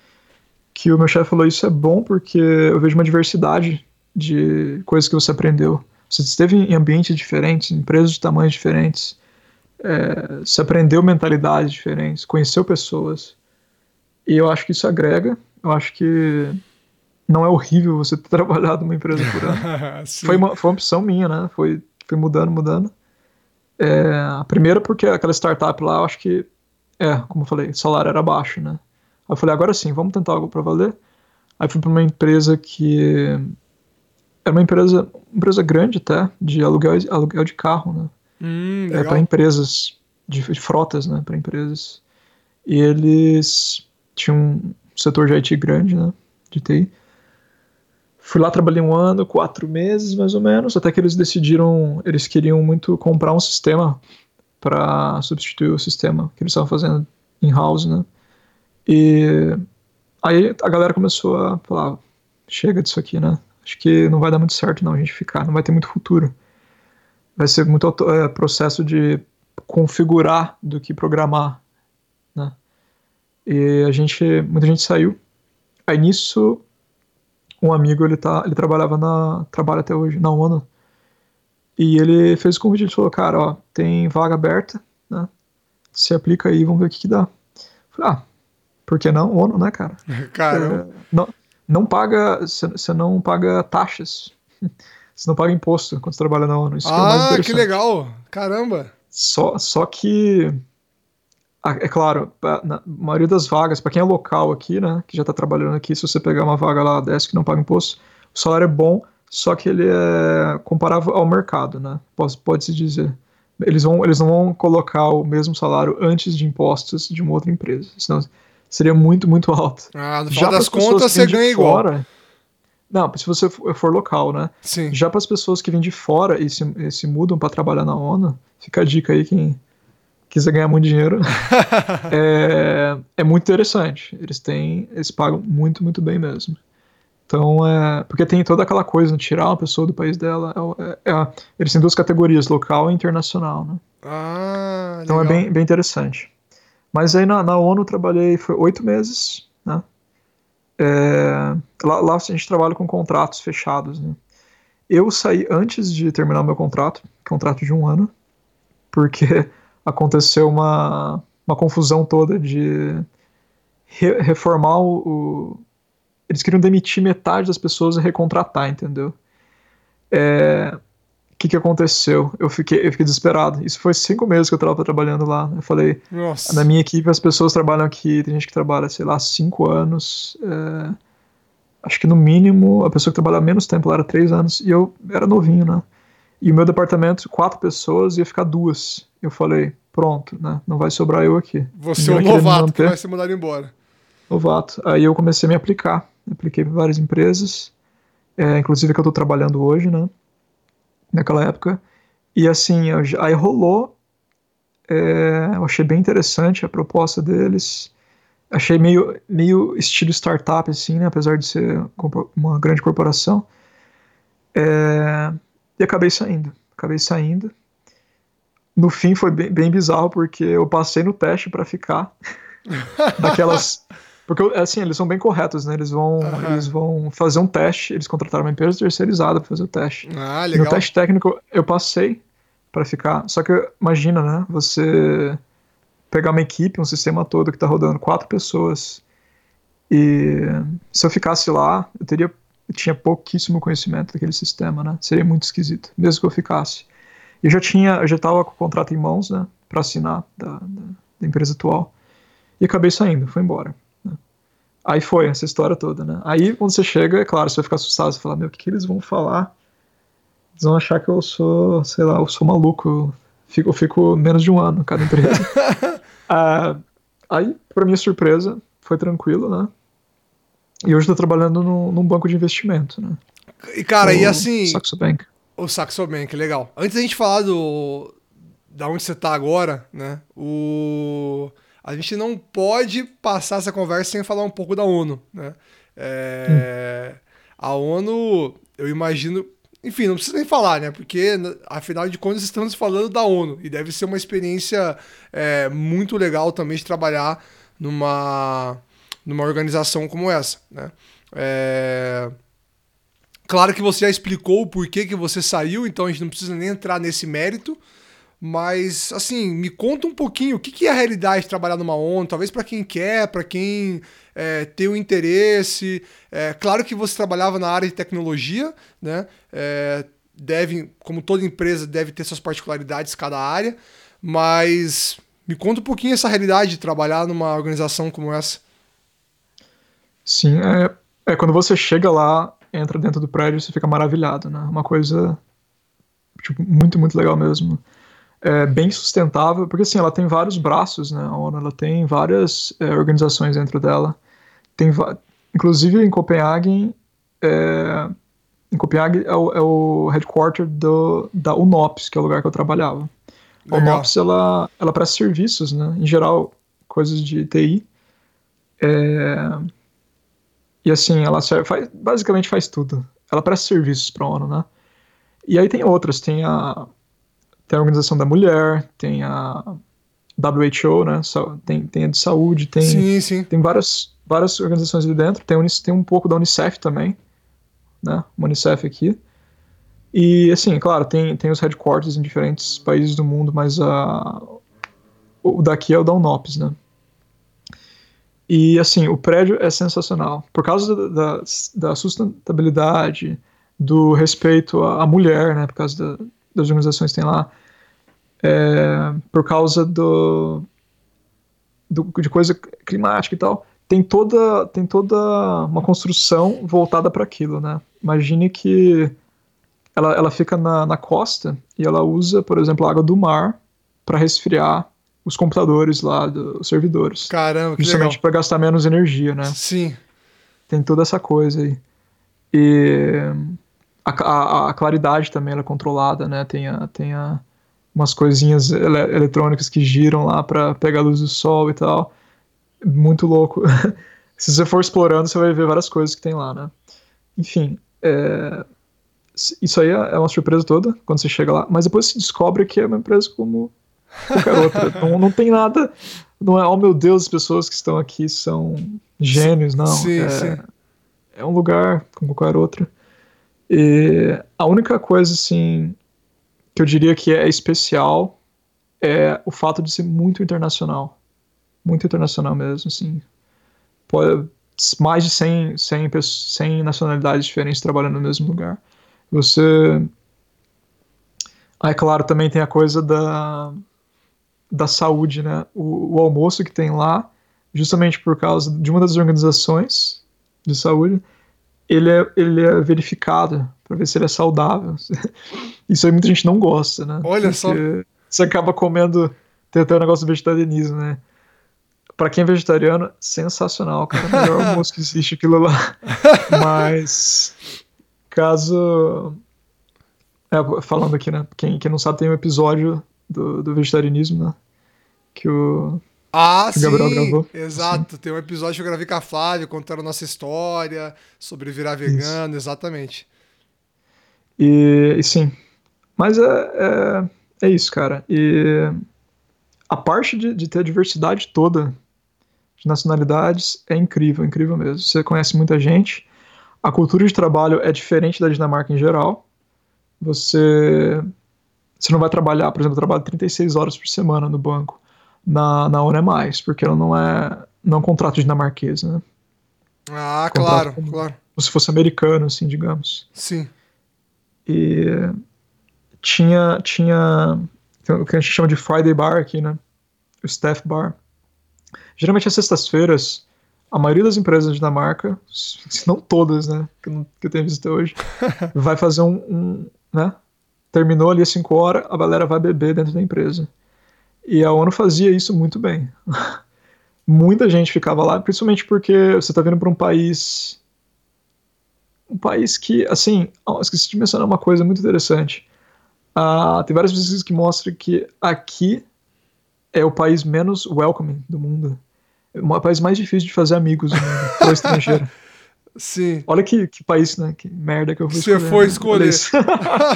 que o meu chefe falou: Isso é bom porque eu vejo uma diversidade de coisas que você aprendeu. Você esteve em ambientes diferentes, em empresas de tamanhos diferentes, é, você aprendeu mentalidades diferentes, conheceu pessoas. E eu acho que isso agrega. Eu acho que não é horrível você ter trabalhado numa empresa por ano. foi, uma, foi uma opção minha, né? Foi, foi mudando, mudando. É, a primeira porque aquela startup lá, eu acho que, é, como eu falei, o salário era baixo, né? Aí eu falei, agora sim, vamos tentar algo para valer. Aí fui para uma empresa que era uma empresa, empresa grande até, de aluguel, aluguel de carro, né? Hum, é, para empresas, de, de, frotas, né? Para empresas. E eles tinham um setor de IT grande, né? De TI. Fui lá, trabalhei um ano, quatro meses mais ou menos, até que eles decidiram, eles queriam muito comprar um sistema para substituir o sistema que eles estavam fazendo in-house, né? E aí a galera começou a falar: chega disso aqui, né? Acho que não vai dar muito certo não a gente ficar, não vai ter muito futuro. Vai ser muito é, processo de configurar do que programar, né? E a gente, muita gente saiu. Aí nisso um amigo, ele, tá, ele trabalhava na. trabalha até hoje, na ONU. E ele fez o convite, ele falou, cara, ó, tem vaga aberta, né? Se aplica aí, vamos ver o que, que dá. Eu falei, ah, por que não? ONU, né, cara? Cara. É, não, não paga. Você não paga taxas. Você não paga imposto quando você trabalha na ONU. Isso ah, que, é que legal! Caramba! Só, só que é claro, na maioria das vagas, para quem é local aqui, né, que já está trabalhando aqui, se você pegar uma vaga lá dessa que não paga imposto, o salário é bom, só que ele é comparável ao mercado, né? Pode, pode se dizer. Eles, vão, eles não vão colocar o mesmo salário antes de impostos de uma outra empresa, senão seria muito, muito alto. Ah, no final das contas você ganha igual. Fora, não, se você for local, né? Sim. Já para as pessoas que vêm de fora e se, e se mudam para trabalhar na ONU, fica a dica aí quem quiser ganhar muito dinheiro, é, é muito interessante. Eles têm, eles pagam muito, muito bem mesmo. Então, é, porque tem toda aquela coisa, né, tirar uma pessoa do país dela. É, é, eles têm duas categorias, local e internacional, né? Ah, então é bem, bem interessante. Mas aí na, na ONU eu trabalhei, foi oito meses, né? É, lá, lá a gente trabalha com contratos fechados, né? Eu saí antes de terminar meu contrato, contrato de um ano, porque aconteceu uma, uma confusão toda de re reformar o, o, Eles queriam demitir metade das pessoas e recontratar, entendeu? É, que, que aconteceu? Eu fiquei, eu fiquei desesperado. Isso foi cinco meses que eu estava trabalhando lá. Eu falei, Nossa. na minha equipe as pessoas trabalham aqui, tem gente que trabalha, sei lá, cinco anos. É, acho que no mínimo a pessoa que trabalha menos tempo lá era três anos. E eu era novinho, né? E o meu departamento, quatro pessoas, ia ficar duas. Eu falei, pronto, né? Não vai sobrar eu aqui. Você é um novato que vai ser mandado embora. Novato. Aí eu comecei a me aplicar. Apliquei para várias empresas. é, inclusive que eu tô trabalhando hoje, né? Naquela época. E assim, eu, aí rolou. É, eu achei bem interessante a proposta deles. Achei meio, meio estilo startup, assim, né? Apesar de ser uma grande corporação. É, e acabei saindo. Acabei saindo. No fim foi bem, bem bizarro, porque eu passei no teste para ficar. Daquelas. Porque, assim, eles são bem corretos, né? Eles vão, uhum. eles vão fazer um teste, eles contrataram uma empresa terceirizada para fazer o teste. Ah, legal. no teste técnico eu passei para ficar. Só que imagina, né? Você pegar uma equipe, um sistema todo que tá rodando quatro pessoas. E se eu ficasse lá, eu teria eu tinha pouquíssimo conhecimento daquele sistema, né? Seria muito esquisito, mesmo que eu ficasse. E já tinha, eu já estava com o contrato em mãos, né? Para assinar da, da, da empresa atual. E acabei saindo, foi embora. Aí foi essa história toda, né? Aí quando você chega, é claro, você vai ficar assustado, você fala, meu, o que, que eles vão falar? Eles vão achar que eu sou, sei lá, eu sou maluco, eu fico, eu fico menos de um ano cada empresa. uh, aí, para minha surpresa, foi tranquilo, né? E hoje estou trabalhando no, num banco de investimento, né? E cara, o e assim. Saxo Bank. O Saxo Bank, legal. Antes da gente falar do. Da onde você está agora, né? O a gente não pode passar essa conversa sem falar um pouco da ONU, né? É. A ONU, eu imagino, enfim, não precisa nem falar, né? Porque afinal de contas estamos falando da ONU e deve ser uma experiência é, muito legal também de trabalhar numa, numa organização como essa, né? É... Claro que você já explicou o porquê que você saiu, então a gente não precisa nem entrar nesse mérito. Mas, assim, me conta um pouquinho o que, que é a realidade de trabalhar numa ONU, talvez para quem quer, para quem é, tem o interesse. É, claro que você trabalhava na área de tecnologia, né? É, deve, como toda empresa, deve ter suas particularidades cada área, mas me conta um pouquinho essa realidade de trabalhar numa organização como essa. Sim, é, é quando você chega lá, entra dentro do prédio, você fica maravilhado, né? Uma coisa tipo, muito, muito legal mesmo é, bem sustentável, porque assim, ela tem vários braços, né? A ONU ela tem várias é, organizações dentro dela. Tem, inclusive em Copenhague, é, em Copenhague é o, é o headquarter do, da UNOPS, que é o lugar que eu trabalhava. Legal. A UNOPS ela, ela presta serviços, né? Em geral, coisas de TI. É, e assim, ela serve, faz, basicamente faz tudo. Ela presta serviços para a ONU, né? E aí tem outras, tem a tem a Organização da Mulher, tem a WHO, né? Tem, tem a de saúde, tem, sim, sim. tem várias, várias organizações ali dentro. Tem, tem um pouco da Unicef também, né? Uma Unicef aqui. E, assim, claro, tem, tem os headquarters em diferentes países do mundo, mas a, o daqui é o da UNOPS, né? E, assim, o prédio é sensacional. Por causa da, da, da sustentabilidade, do respeito à, à mulher, né? Por causa da, das organizações tem lá é, por causa do, do, de coisa climática e tal, tem toda, tem toda uma construção voltada para aquilo, né? Imagine que ela, ela fica na, na costa e ela usa, por exemplo, a água do mar para resfriar os computadores lá dos servidores. Caramba, que Justamente para gastar menos energia, né? Sim. Tem toda essa coisa aí. E a, a, a claridade também é controlada, né? Tem a, tem a, umas coisinhas ele eletrônicas que giram lá para pegar a luz do sol e tal. Muito louco. Se você for explorando, você vai ver várias coisas que tem lá, né? Enfim, é... isso aí é uma surpresa toda quando você chega lá, mas depois se descobre que é uma empresa como qualquer outra. não, não tem nada. Não é, oh meu Deus, as pessoas que estão aqui são gênios, não. Sim, é, sim. é um lugar como qualquer outro. E a única coisa, assim, que eu diria que é especial é o fato de ser muito internacional. Muito internacional mesmo, assim. Mais de 100, 100, 100 nacionalidades diferentes trabalhando no mesmo lugar. Você. Aí, ah, claro, também tem a coisa da, da saúde, né? O, o almoço que tem lá, justamente por causa de uma das organizações de saúde, ele é, ele é verificado para ver se ele é saudável. Isso aí muita gente não gosta, né? Olha Porque só. Você acaba comendo, tem até o um negócio do vegetarianismo, né? Pra quem é vegetariano, sensacional, cara. O melhor almoço que existe aquilo lá. Mas. caso. É, falando aqui, né? Quem, quem não sabe, tem um episódio do, do vegetarianismo, né? Que o. Ah, que o Gabriel sim, gravou. exato. Tem um episódio que eu gravei com a Flávia, contando a nossa história, sobre virar vegano, exatamente. E, e sim. Mas é, é, é isso, cara. E a parte de, de ter a diversidade toda de nacionalidades é incrível, incrível mesmo. Você conhece muita gente. A cultura de trabalho é diferente da Dinamarca em geral. Você, você não vai trabalhar, por exemplo, eu trabalho 36 horas por semana no banco. Na, na ONU é mais, porque ela não é, não é um contrato dinamarquês, né? Ah, claro, como- claro. Como se fosse americano, assim, digamos. Sim. E tinha, tinha o que a gente chama de Friday Bar aqui, né? O Staff Bar. Geralmente às sextas-feiras, a maioria das empresas da Dinamarca, se não todas, né? Que eu, não- que eu tenho visto até hoje, vai fazer um, um, né? Terminou ali às 5 horas, a galera vai beber dentro da empresa. E a ONU fazia isso muito bem. Muita gente ficava lá, principalmente porque você está vindo para um país um país que, assim, ó, esqueci de mencionar uma coisa muito interessante. Ah, tem várias pesquisas que mostram que aqui é o país menos welcoming do mundo. É o país mais difícil de fazer amigos do mundo, o estrangeiro. Sim. Olha que, que país, né? Que merda que eu fui Você escolher. foi né? escolher. Isso.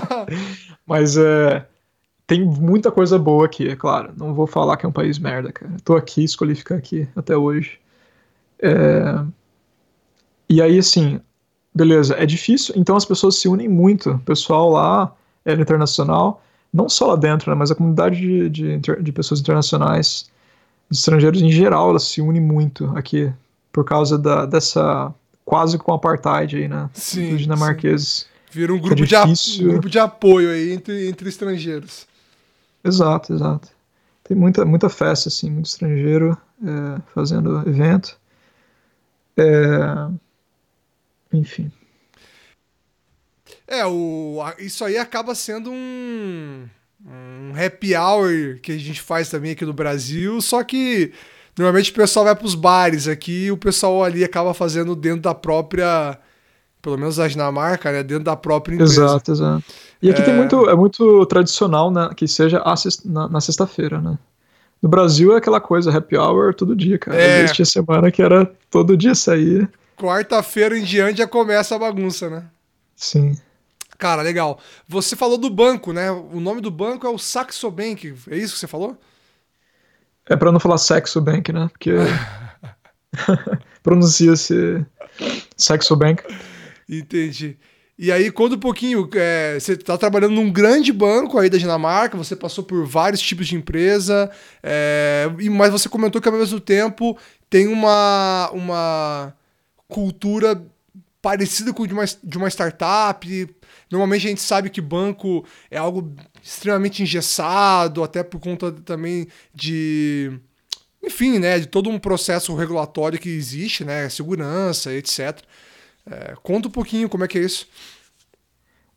Mas é, tem muita coisa boa aqui, é claro. Não vou falar que é um país merda, cara. Tô aqui, escolhi ficar aqui até hoje. É, E aí, assim, beleza, é difícil, então as pessoas se unem muito. O pessoal lá é internacional, não só lá dentro, né, mas a comunidade de, de, de pessoas internacionais, de estrangeiros em geral, elas se unem muito aqui, por causa da, dessa quase com apartheid aí, né? Sim, Dos dinamarqueses. Vira um Fica grupo, de, a- difícil. um grupo de apoio aí entre, entre estrangeiros. Exato, exato. Tem muita, muita festa, assim, muito estrangeiro é, fazendo evento. É, Enfim. É, o, isso aí acaba sendo um, um happy hour que a gente faz também aqui no Brasil, só que normalmente o pessoal vai pros bares aqui e o pessoal ali acaba fazendo dentro da própria, pelo menos a Dinamarca, né, dentro da própria empresa. Exato, exato. E aqui É. tem muito, é muito tradicional né, que seja na, na sexta-feira, né? No Brasil é aquela coisa, happy hour todo dia, cara. É. Tinha semana que era todo dia sair. Quarta-feira em diante já começa a bagunça, né? Sim. Cara, legal. Você falou do banco, né? O nome do banco é o Saxo Bank, é isso que você falou? É pra não falar sexo bank, né? Porque pronuncia-se sexo bank. Entendi. E aí, conta um pouquinho, é, você está trabalhando num grande banco aí da Dinamarca, você passou por vários tipos de empresa, é, mas você comentou que ao mesmo tempo tem uma, uma cultura parecida com de uma, de uma startup. Normalmente a gente sabe que banco é algo extremamente engessado, até por conta também de. Enfim, né? De todo um processo regulatório que existe, né? Segurança, etc. É, conta um pouquinho como é que é isso.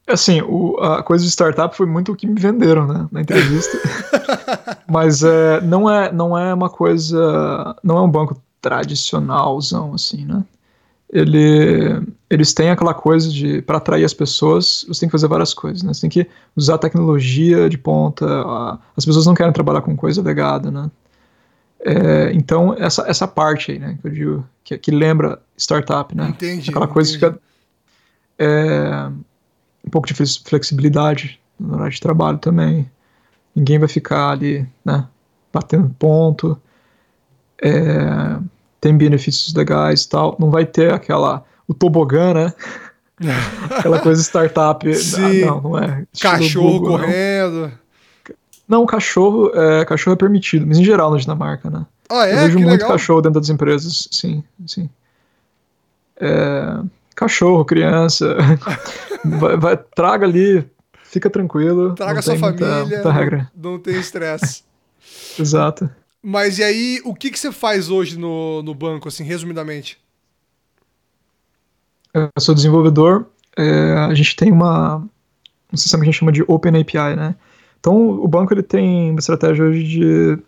Assim, o- a coisa de startup foi muito o que me venderam, né, na entrevista. Mas é, não, é, não é uma coisa. Não é um banco tradicionalzão, assim, né? Ele, eles têm aquela coisa de. Para atrair as pessoas, você tem que fazer várias coisas, né? Você tem que usar tecnologia de ponta. a- as pessoas não querem trabalhar com coisa legada, né? É, então, essa, essa parte aí, né, que eu digo, que, que lembra startup, né? Entendi. Aquela coisa que entendi. fica. É, um pouco de flex- flexibilidade no horário de trabalho também. Ninguém vai ficar ali, né? Batendo ponto. É, tem benefícios legais e tal. Não vai ter aquela. O tobogã, né? Aquela coisa startup. Sim. Ah, não, não é. Cachorro Google, correndo. Não, cachorro é, cachorro é permitido, mas em geral na Dinamarca, né? Ah, Eu é? vejo Que muito legal. cachorro dentro das empresas, sim, sim. É, cachorro, criança, vai, vai- traga ali, fica tranquilo. Traga não sua tem muita- família. muita regra. Não, não tem estresse. Exato. Mas e aí, o que, que você faz hoje no, no banco, assim, resumidamente? Eu sou desenvolvedor, é, a gente tem uma, um sistema que a gente chama de Open API, né? Então o banco ele tem uma estratégia hoje de,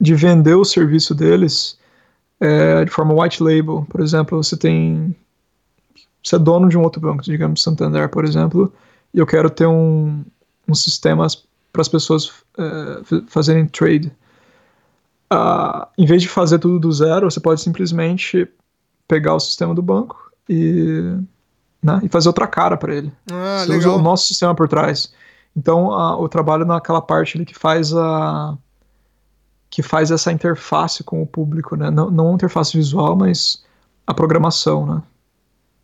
de vender o serviço deles é, de forma white label. Por exemplo, você tem você é dono de um outro banco, digamos Santander, por exemplo, e eu quero ter um, um sistema para as pessoas uh, fazerem trade. Uh, em vez de fazer tudo do zero, você pode simplesmente pegar o sistema do banco e, né, e fazer outra cara para ele. Ah, você legal. usa o nosso sistema por trás. Então, uh, o trabalho naquela parte ali que faz a que faz essa interface com o público, né? Não, não a interface visual, mas a programação, né?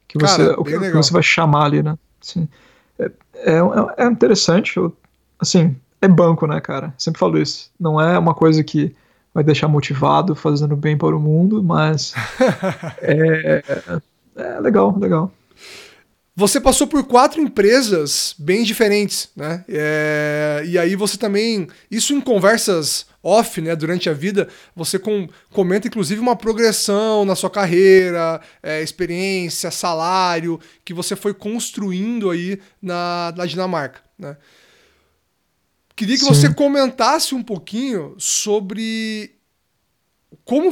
Que você, Cara, o que, que você vai chamar ali, né? Sim. É, é, é interessante, eu, assim, é banco, né, cara? Sempre falo isso. Não é uma coisa que vai deixar motivado, fazendo bem para o mundo, mas é, é legal, legal. Você passou por quatro empresas bem diferentes, né? É, e aí você também, isso em conversas off, né, durante a vida, você com, comenta inclusive uma progressão na sua carreira, é, experiência, salário, que você foi construindo aí na, na Dinamarca, né? Queria que Sim. você comentasse um pouquinho sobre como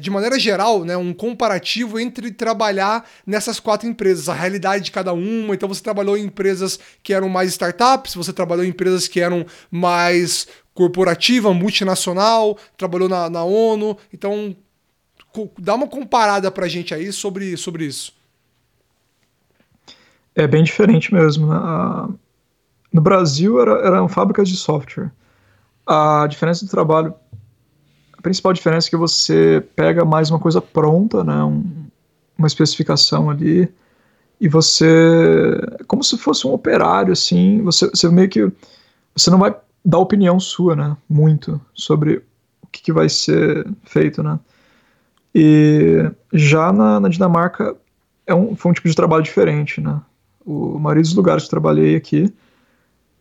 de maneira geral, né, um comparativo entre trabalhar nessas quatro empresas, a realidade de cada uma. Então você trabalhou em empresas que eram mais startups, você trabalhou em empresas que eram mais corporativa, multinacional, trabalhou na, na ONU. Então dá uma comparada pra gente aí sobre, sobre isso. É bem diferente mesmo. Né? No Brasil era, eram fábricas de software. A diferença do trabalho, a principal diferença é que você pega mais uma coisa pronta, né, um, uma especificação ali, e você, como se fosse um operário, assim, você, você meio que, você não vai dar opinião sua, né, muito sobre o que, que vai ser feito, né. E já na, na Dinamarca é um, foi um tipo de trabalho diferente, né. O, maioria dos lugares que trabalhei aqui,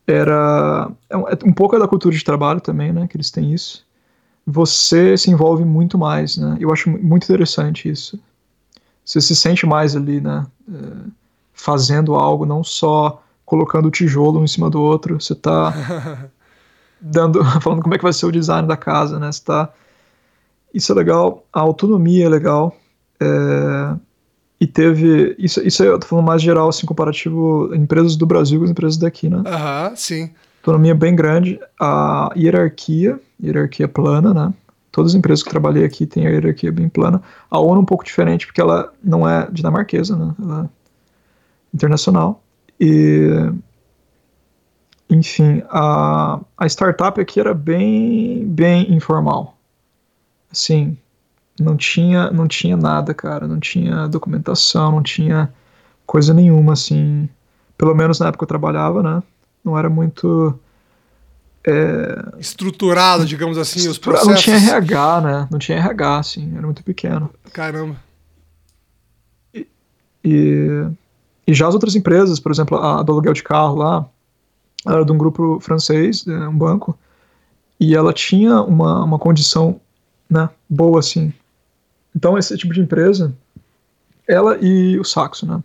era é um, é um pouco da cultura de trabalho também, né, que eles têm isso. Você se envolve muito mais, né? Eu acho muito interessante isso. Você se sente mais ali, né, é, fazendo algo, não só colocando o tijolo um em cima do outro. Você está dando, falando como é que vai ser o design da casa, né? Você tá, isso é legal. A autonomia é legal. É, e teve. Isso, isso eu tô falando mais geral, assim, comparativo empresas do Brasil com as empresas daqui, né? Aham, sim. Autonomia bem grande. A hierarquia, hierarquia plana, né? Todas as empresas que trabalhei aqui têm a hierarquia bem plana. A ONU é um pouco diferente, porque ela não é dinamarquesa, né? Ela é internacional. E. Enfim, a, a startup aqui era bem, bem informal. Assim, não tinha, não tinha nada, cara. Não tinha documentação, não tinha coisa nenhuma, assim. Pelo menos na época que eu trabalhava, né? Não era muito. É... Estruturado, digamos assim, os processos. Não tinha RH, né? Não tinha RH, assim. Era muito pequeno. Caramba. E, e, e já as outras empresas, por exemplo, a do aluguel de carro lá, era de um grupo francês, um banco, e ela tinha uma, uma condição né, boa, assim, então, esse tipo de empresa, ela e o Saxo, né?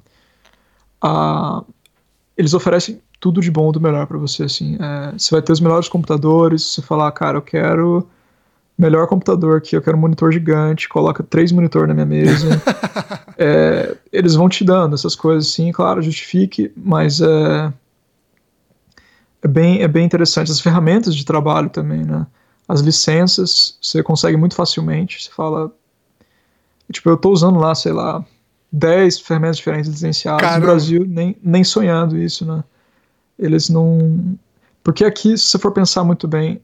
Ah, eles oferecem tudo de bom do melhor para você, assim. É, você vai ter os melhores computadores, você falar, cara, eu quero melhor computador aqui, eu quero um monitor gigante, coloca três monitores na minha mesa. é, eles vão te dando essas coisas, sim, claro, justifique, mas é, é, bem, é bem interessante. As ferramentas de trabalho também, né? As licenças, você consegue muito facilmente. Você fala, Tipo, eu tô usando lá, sei lá, 10 ferramentas diferentes licenciadas. Caramba. No Brasil, nem, nem sonhando isso, né? Eles não. Porque aqui, se você for pensar muito bem,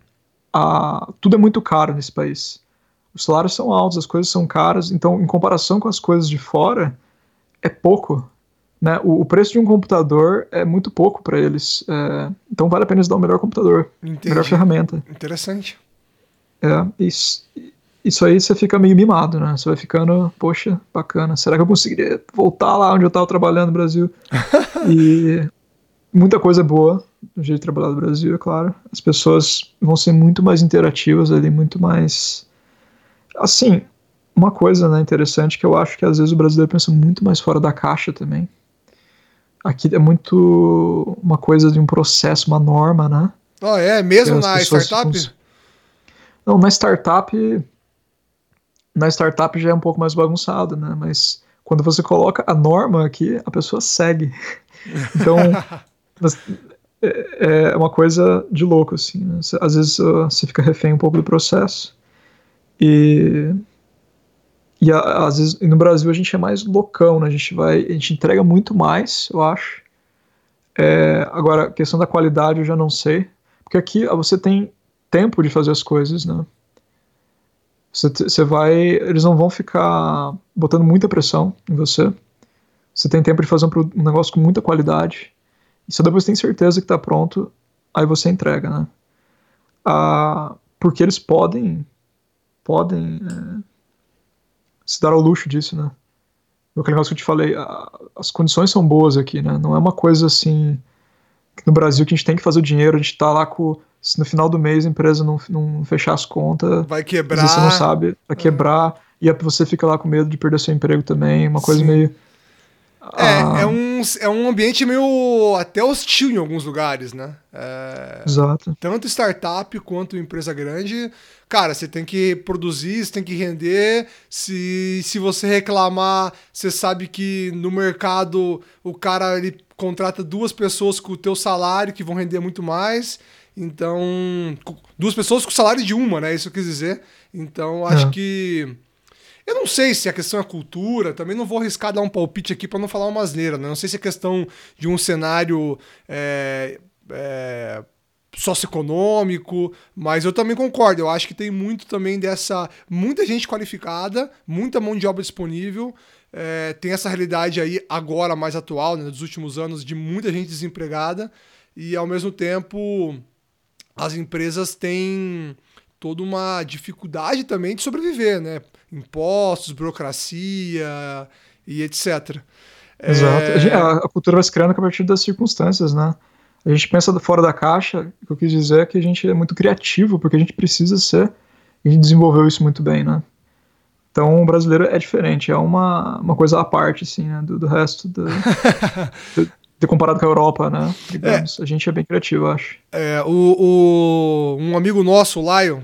a... tudo é muito caro nesse país. Os salários são altos, as coisas são caras, então, em comparação com as coisas de fora, é pouco. Né? O, o preço de um computador é muito pouco para eles. É... então, vale a pena eles dar o melhor computador, Entendi. melhor ferramenta. Interessante. É, isso, isso aí você fica meio mimado, né? Você vai ficando, poxa, bacana. Será que eu conseguiria voltar lá onde eu estava trabalhando no Brasil? e muita coisa boa no jeito de trabalhar no Brasil, é claro. As pessoas vão ser muito mais interativas ali, muito mais. Assim, uma coisa né, interessante que eu acho que às vezes o brasileiro pensa muito mais fora da caixa também. Aqui é muito uma coisa de um processo, uma norma, né? Oh, é? Mesmo na startup? Não, na startup na startup já é um pouco mais bagunçado, né? Mas quando você coloca a norma aqui, a pessoa segue. Então, é, é uma coisa de louco, assim. Né? Às vezes você fica refém um pouco do processo. E, e às vezes no Brasil a gente é mais loucão, né? A gente vai, a gente entrega muito mais, eu acho. É, agora, a questão da qualidade eu já não sei. Porque aqui você tem tempo de fazer as coisas, né? Você, você vai. Eles não vão ficar botando muita pressão em você. Você tem tempo de fazer um, um negócio com muita qualidade. E só depois tem certeza que está pronto, aí você entrega, né? Ah, porque eles podem. Podem é, se dar ao luxo disso, né? Aquele negócio que eu te falei, a, as condições são boas aqui, né? Não é uma coisa assim. No Brasil que a gente tem que fazer o dinheiro, a gente tá lá com se no final do mês a empresa não, não fechar as contas, vai quebrar. Você não sabe, vai quebrar. E você fica lá com medo de perder seu emprego também, uma coisa Sim. meio. É, ah, é, um, é um ambiente meio até hostil em alguns lugares, né? É, exato. Tanto startup quanto empresa grande. Cara, você tem que produzir, você tem que render. Se, se você reclamar, você sabe que no mercado o cara ele contrata duas pessoas com o teu salário que vão render muito mais. Então, duas pessoas com salário de uma, né? Isso eu quis dizer. Então, acho é. que. Eu não sei se a questão é cultura, também não vou arriscar dar um palpite aqui para não falar uma asneira, né? Não sei se é questão de um cenário é, é, socioeconômico, mas eu também concordo. Eu acho que tem muito também dessa. Muita gente qualificada, muita mão de obra disponível. É, tem essa realidade aí agora mais atual, né, dos últimos anos, de muita gente desempregada e ao mesmo tempo as empresas têm toda uma dificuldade também de sobreviver, né? Impostos, burocracia e etc. Exato. É... A, cultura vai se criando a partir das circunstâncias, né? A gente pensa fora da caixa, o que eu quis dizer é que a gente é muito criativo, porque a gente precisa ser, e a gente desenvolveu isso muito bem, né? Então o brasileiro é diferente, é uma, uma coisa à parte, assim, né, do, do resto do, do, comparado com a Europa, né? Digamos. É. A gente é bem criativo, eu acho. É, o, o, um amigo nosso, o Lion,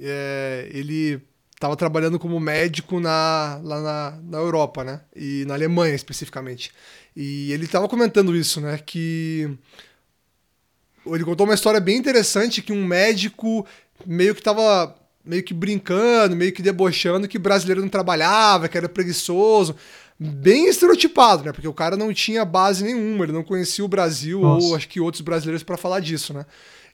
é, ele estava trabalhando como médico na, lá na, na Europa, né? E na Alemanha, especificamente. E ele estava comentando isso, né? Que ele contou uma história bem interessante que um médico meio que estava meio que brincando, meio que debochando que brasileiro não trabalhava, que era preguiçoso bem estereotipado, né? Porque o cara não tinha base nenhuma, ele não conhecia o Brasil Nossa. ou acho que outros brasileiros para falar disso, né?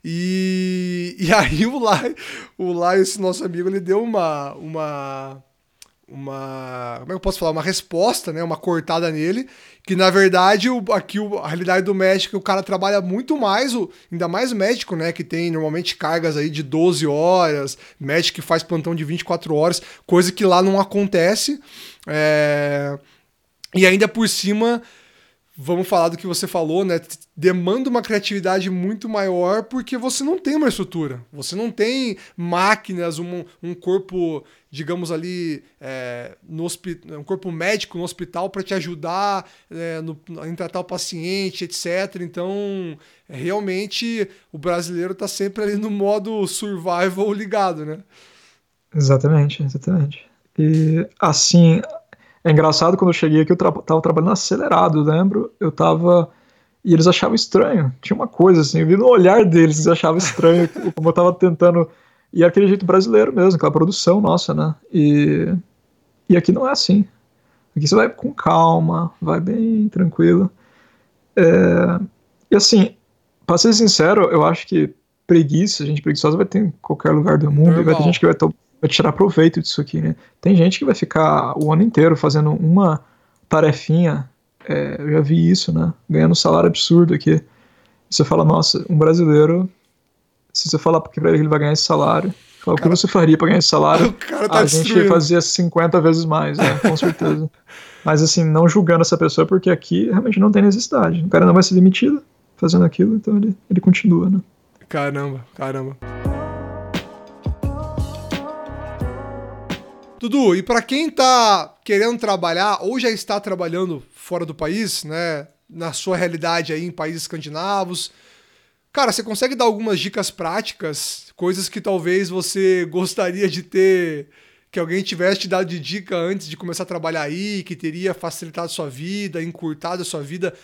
E, e aí o Lai, o Lai, esse nosso amigo, ele deu uma, uma, uma, como é que eu posso falar, uma resposta, né, uma cortada nele, que na verdade o, aqui o, a realidade do médico, o cara trabalha muito mais, o, ainda mais médico, né, que tem normalmente cargas aí de 12 horas, médico que faz plantão de 24 horas, coisa que lá não acontece. É... E ainda por cima, vamos falar do que você falou, né? Demanda uma criatividade muito maior porque você não tem uma estrutura. Você não tem máquinas, um, um corpo, digamos ali, é, no um corpo médico no hospital para te ajudar é, no, em tratar o paciente, etc. Então, realmente, o brasileiro está sempre ali no modo survival ligado, né? Exatamente, exatamente. E assim, é engraçado quando eu cheguei aqui, eu tra tava trabalhando acelerado, lembro. Eu tava. E eles achavam estranho. Tinha uma coisa assim, eu vi no olhar deles, eles achavam estranho, como eu tava tentando. E é aquele jeito brasileiro mesmo, aquela produção nossa, né? E, e aqui não é assim. Aqui você vai com calma, vai bem tranquilo. É... E assim, pra ser sincero, eu acho que preguiça, gente preguiçosa vai ter em qualquer lugar do mundo, Normal. vai ter gente que vai vai tirar proveito disso aqui, né? Tem gente que vai ficar o ano inteiro fazendo uma tarefinha, é, eu já vi isso, né? Ganhando um salário absurdo aqui. E você fala, nossa, um brasileiro, se você falar pra ele que ele vai ganhar esse salário, fala, o que você faria pra ganhar esse salário? Tá a gente fazia 50 vezes mais, né? Com certeza. Mas assim, não julgando essa pessoa, porque aqui realmente não tem necessidade. O cara não vai ser demitido fazendo aquilo, então ele, ele continua, né? Caramba, caramba. Dudu, e para quem tá querendo trabalhar ou já está trabalhando fora do país, né, na sua realidade aí em países escandinavos, cara, você consegue dar algumas dicas práticas, coisas que talvez você gostaria de ter que alguém tivesse te dado de dica antes de começar a trabalhar aí, que teria facilitado a sua vida, encurtado a sua vida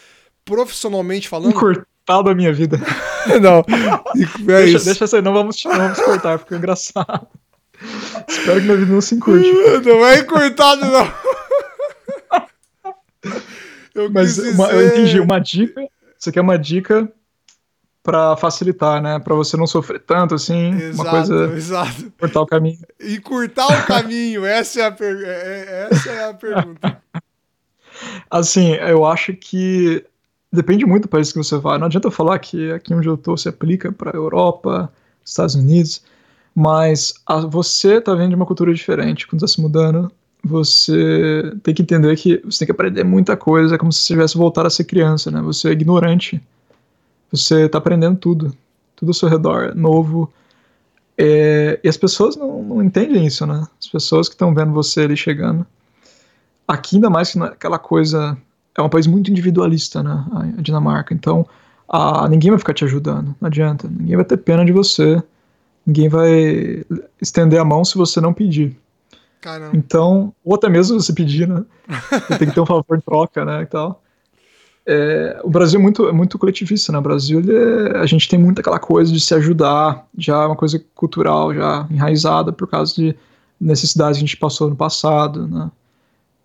profissionalmente falando? Encurtado a minha vida. não. É deixa, isso. deixa isso não vamos, não vamos cortar, ficou engraçado. Espero que minha vida não se encurte. Não é encurtado, não. Eu Mas uma, eu entendi, uma dica. Isso aqui é uma dica para facilitar, né? Para você não sofrer tanto assim, exato, uma coisa exato. cortar o caminho. E cortar o caminho, essa é a, per... É, é, essa é a pergunta. Assim, eu acho que depende muito do país que você vai. Não adianta falar que aqui onde eu tô se aplica para Europa, Estados Unidos, mas a, você tá vendo de uma cultura diferente quando tá se mudando. Você tem que entender que você tem que aprender muita coisa, é como se você tivesse voltado a ser criança, né? Você é ignorante você está aprendendo tudo, tudo ao seu redor, é novo. É, e as pessoas não, não, entendem isso, né? As pessoas que estão vendo você ali chegando. Aqui, ainda mais que não é aquela coisa. É um país muito individualista, né? A Dinamarca. Então, a, ninguém vai ficar te ajudando. Não adianta. Ninguém vai ter pena de você. Ninguém vai estender a mão se você não pedir. Caramba. Então, ou até mesmo você pedir, né? Você tem que ter um favor em troca, né? E tal. É, o Brasil é muito, é muito coletivista, né? O Brasil, é, a gente tem muito aquela coisa de se ajudar, já é uma coisa cultural, já enraizada por causa de necessidades que a gente passou no passado, né?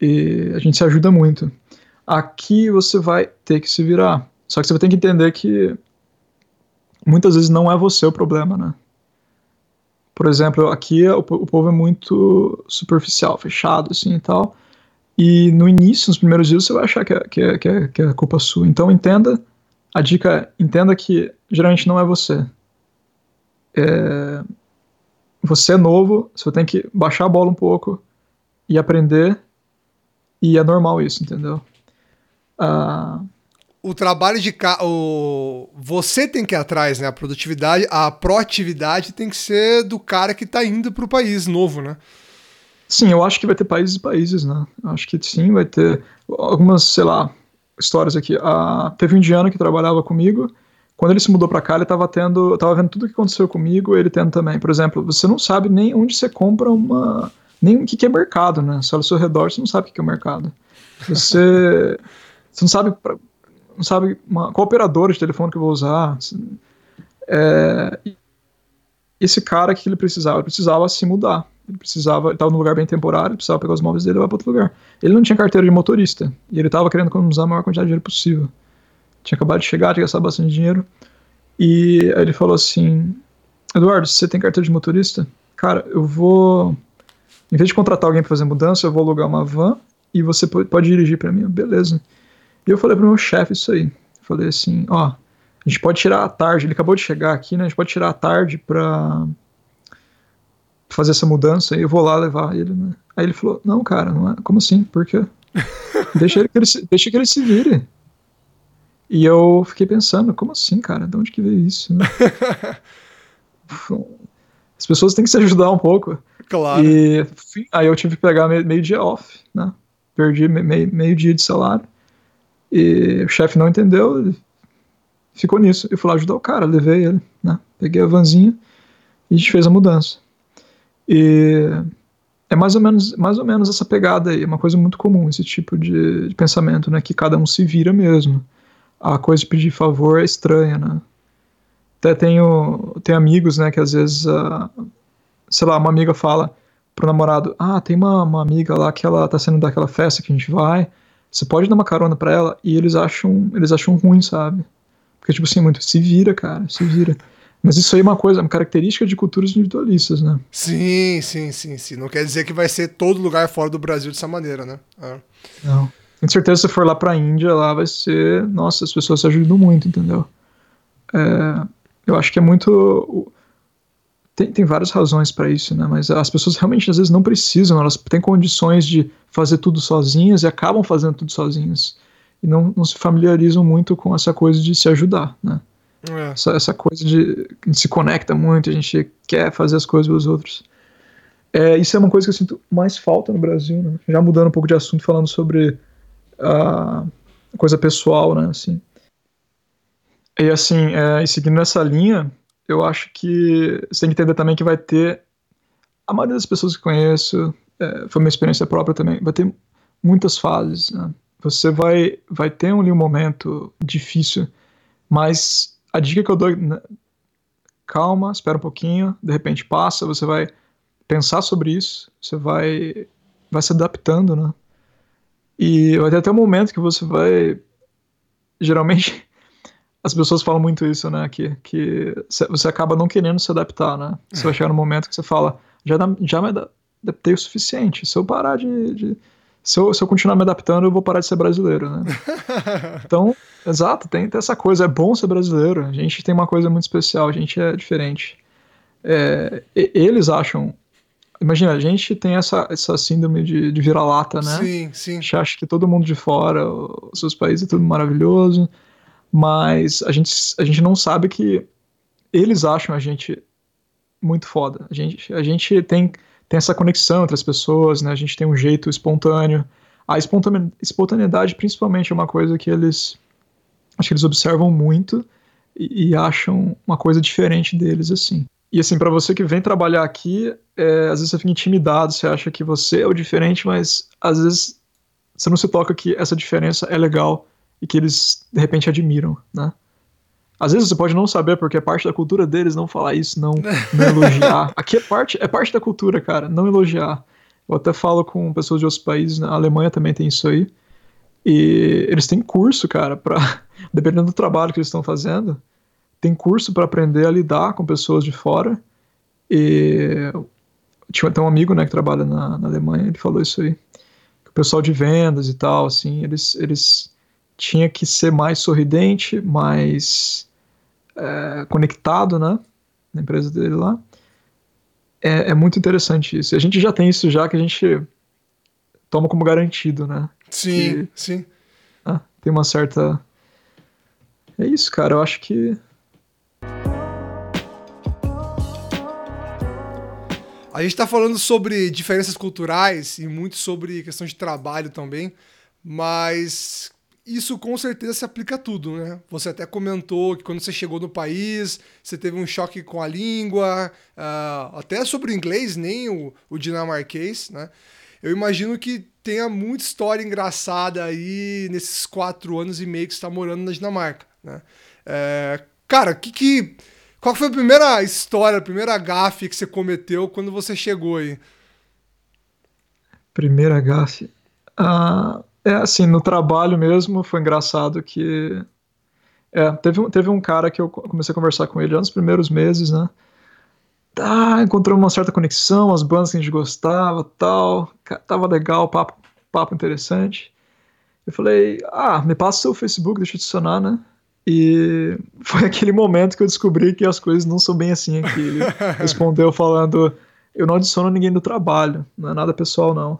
E a gente se ajuda muito. Aqui você vai ter que se virar. Só que você vai ter que entender que muitas vezes não é você o problema, né? Por exemplo, aqui o, o povo é muito superficial, fechado, assim e tal. E no início, nos primeiros dias, você vai achar que é, que é, que é, que é culpa sua. Então entenda, a dica é, entenda que geralmente não é você. É, você é novo, você tem que baixar a bola um pouco e aprender, e é normal isso, entendeu? Ah, o trabalho de o você tem que ir atrás, né? A produtividade, a proatividade tem que ser do cara que está indo para o país novo, né? Sim, eu acho que vai ter países e países, né? Acho que sim, vai ter algumas, sei lá, histórias aqui. Ah, teve um indiano que trabalhava comigo. Quando ele se mudou para cá, ele estava tendo, tava vendo tudo o que aconteceu comigo, ele tendo também. Por exemplo, você não sabe nem onde você compra uma, nem o que, que é mercado, né? Só ao seu redor você não sabe o que, é o mercado. Você, você não sabe, não sabe uma, qual operador de telefone que eu vou usar. É, esse cara que ele precisava, ele precisava se mudar. Ele precisava, estava num lugar bem temporário, ele precisava pegar os móveis dele e levar para outro lugar. Ele não tinha carteira de motorista e ele estava querendo economizar a maior quantidade de dinheiro possível. Tinha acabado de chegar, tinha gastado bastante dinheiro. E aí ele falou assim: Eduardo, você tem carteira de motorista? Cara, eu vou. Em vez de contratar alguém para fazer mudança, eu vou alugar uma van e você pode dirigir para mim. Beleza. E eu falei pro meu chefe isso aí. Falei assim: ó, a gente pode tirar a tarde. Ele acabou de chegar aqui, né? A gente pode tirar a tarde para fazer essa mudança e eu vou lá levar ele, né? Aí ele falou, não, cara, não é, como assim? Por quê? deixa, ele que ele se, deixa que ele se vire. E eu fiquei pensando, como assim, cara? De onde que veio isso? Né? As pessoas têm que se ajudar um pouco. Claro. E aí eu tive que pegar meio, meio dia off, né? Perdi meio, meio dia de salário. E o chefe não entendeu, ficou nisso. Eu fui lá ajudar o cara, levei ele, né? Peguei a vanzinha e a gente fez a mudança. E é mais ou menos, mais ou menos essa pegada aí, é uma coisa muito comum, esse tipo de, de, pensamento, né? Que cada um se vira mesmo. A coisa de pedir favor é estranha, né? Até tenho, tenho amigos, né, que às vezes, uh, sei lá, uma amiga fala pro namorado, ah, tem uma, uma amiga lá que ela tá saindo daquela festa que a gente vai, você pode dar uma carona pra ela, e eles acham, eles acham ruim, sabe? Porque, tipo assim, muito, se vira, cara, se vira. Mas isso aí é uma coisa, uma característica de culturas individualistas, né? Sim, sim, sim, sim. Não quer dizer que vai ser todo lugar fora do Brasil dessa maneira, né? É. Não. Com certeza, se for lá pra Índia, lá vai ser. Nossa, as pessoas se ajudam muito, entendeu? É, eu acho que é muito. Tem, tem várias razões para isso, né? Mas as pessoas realmente às vezes não precisam, elas têm condições de fazer tudo sozinhas e acabam fazendo tudo sozinhas. E não, não se familiarizam muito com essa coisa de se ajudar, né? É. Essa, essa, coisa de a gente se conecta muito, a gente quer fazer as coisas pelos outros. É, isso é uma coisa que eu sinto mais falta no Brasil, né? Já mudando um pouco de assunto, falando sobre a coisa pessoal, né? Assim. E assim, é, e seguindo nessa linha, eu acho que você tem que entender também que vai ter a maioria das pessoas que conheço, é, foi uma experiência própria também, vai ter muitas fases. Né? Você vai, vai ter ali um momento difícil, mas a dica que eu dou né, calma, espera um pouquinho, de repente passa, você vai pensar sobre isso, você vai, vai se adaptando, né? E vai ter até um momento que você vai. Geralmente, as pessoas falam muito isso, né? Que, que você acaba não querendo se adaptar, né? Você vai chegar no momento que você fala, já, já me adaptei o suficiente. Se eu parar de. de se, eu, se eu continuar me adaptando, eu vou parar de ser brasileiro, né? então, exato, tem, tem essa coisa. É bom ser brasileiro. A gente tem uma coisa muito especial, a gente é diferente. É, eles acham Imagina, a gente tem essa, essa síndrome de, de vira-lata, né? Sim, sim. A gente acha que todo mundo de fora, os seus países é tudo maravilhoso, mas a gente, a gente não sabe que eles acham a gente muito foda. A gente, a gente tem, tem essa conexão entre as pessoas, né? A gente tem um jeito espontâneo. A espontaneidade, principalmente, é uma coisa que eles acho que eles observam muito e, e acham uma coisa diferente deles, assim. E assim, para você que vem trabalhar aqui, é, às vezes você fica intimidado, você acha que você é o diferente, mas às vezes você não se toca que essa diferença é legal e que eles de repente admiram, né? Às vezes você pode não saber porque é parte da cultura deles não falar isso, não, não elogiar. Aqui é parte, é parte da cultura, cara, não elogiar. Eu até falo com pessoas de outros países, na Alemanha também tem isso aí. E eles têm curso, cara, para dependendo do trabalho que eles estão fazendo, tem curso para aprender a lidar com pessoas de fora. E tinha até um amigo, né, que trabalha na, na Alemanha, ele falou isso aí. O pessoal de vendas e tal, assim, eles, eles tinha que ser mais sorridente, mais é, conectado, né, na empresa dele lá. É, é muito interessante isso. A gente já tem isso já que a gente toma como garantido, né? Sim, que, sim. Ah, tem uma certa. É isso, cara. Eu acho que A gente está falando sobre diferenças culturais e muito sobre questão de trabalho também, mas isso com certeza se aplica a tudo, né? Você até comentou que quando você chegou no país, você teve um choque com a língua, uh, até sobre o inglês, nem o, o dinamarquês, né? Eu imagino que tenha muita história engraçada aí nesses quatro anos e meio que está morando na Dinamarca, né? É, cara, que que qual foi a primeira história, a primeira gafe que você cometeu quando você chegou aí? Primeira gafe? Ah, é assim, no trabalho mesmo foi engraçado que. É, teve, um, teve um cara que eu comecei a conversar com ele já nos primeiros meses, né? Tá, encontrou uma certa conexão, as bandas que a gente gostava tal. Tava legal, papo, papo interessante. Eu falei, ah, me passa o seu Facebook, deixa eu adicionar, né? E foi aquele momento que eu descobri que as coisas não são bem assim aqui. Ele respondeu falando: Eu não adiciono ninguém do trabalho, não é nada pessoal, não.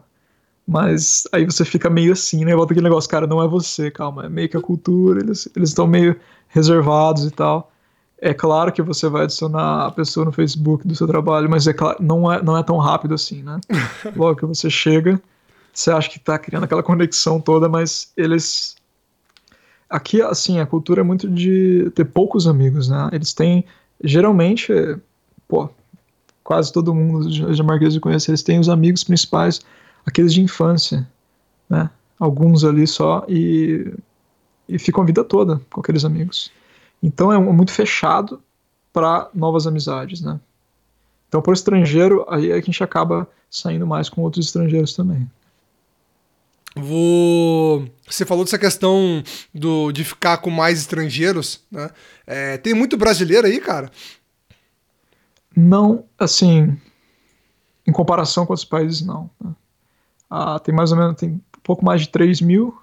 Mas aí você fica meio assim, né? Volta aquele negócio, cara, não é você, calma, é meio que a cultura, eles estão meio reservados e tal. É claro que você vai adicionar a pessoa no Facebook do seu trabalho, mas é claro, não é, não é tão rápido assim, né? Logo que você chega, você acha que tá criando aquela conexão toda, mas eles Aqui, assim, a cultura é muito de ter poucos amigos, né? Eles têm, geralmente, pô, quase todo mundo de Marquês conhece, eles têm os amigos principais, aqueles de infância, né? Alguns ali só, e, e ficam a vida toda com aqueles amigos. Então é muito fechado para novas amizades, né? Então, por estrangeiro, aí é que a gente acaba saindo mais com outros estrangeiros também. Vou. Você falou dessa questão do, de ficar com mais estrangeiros, né? É, tem muito brasileiro aí, cara? Não, assim, em comparação com outros países, não. Né? Ah, tem mais ou menos, tem um pouco mais de 3 mil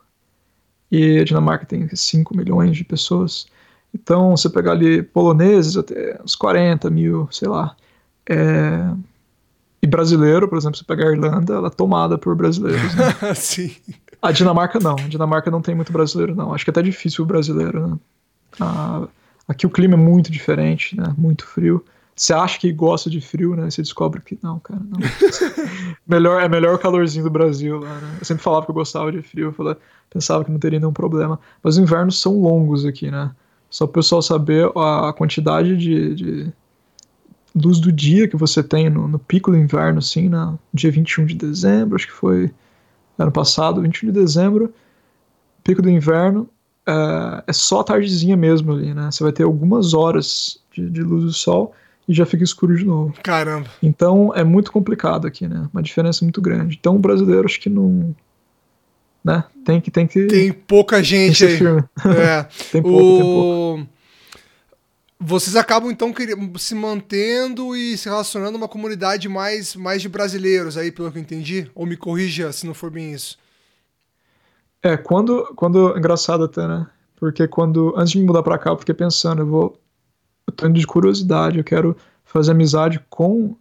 e a Dinamarca tem 5 milhões de pessoas. Então, você pegar ali poloneses, até uns 40 mil, sei lá. É, e brasileiro, por exemplo, se pegar a Irlanda, ela é tomada por brasileiros. Né? Sim. A Dinamarca não. A Dinamarca não tem muito brasileiro, não. Acho que é até difícil o brasileiro, né? Ah, aqui o clima é muito diferente, né? Muito frio. Você acha que gosta de frio, né? Você descobre que não, cara, não. melhor, é melhor o calorzinho do Brasil lá, né? Eu sempre falava que eu gostava de frio, eu falava, pensava que não teria nenhum problema. Mas os invernos são longos aqui, né? Só o pessoal saber a quantidade de, de luz do dia que você tem no, no pico do inverno, assim, no dia 21 de dezembro, acho que foi ano passado, 21 de dezembro, pico do inverno, é, é só tardezinha mesmo ali, né? Você vai ter algumas horas de, de, luz do sol e já fica escuro de novo. Caramba. Então é muito complicado aqui, né? Uma diferença muito grande. Então o brasileiro acho que não. Né? Tem que. Tem, que, tem pouca gente aí. É. tem pouco, o... tem pouco. Vocês acabam então se mantendo e se relacionando uma comunidade mais, mais de brasileiros aí, pelo que eu entendi? Ou me corrija se não for bem isso. É, quando, quando, engraçado até, né? Porque quando, antes de me mudar pra cá, eu fiquei pensando, eu vou, tô indo de curiosidade, eu quero fazer amizade com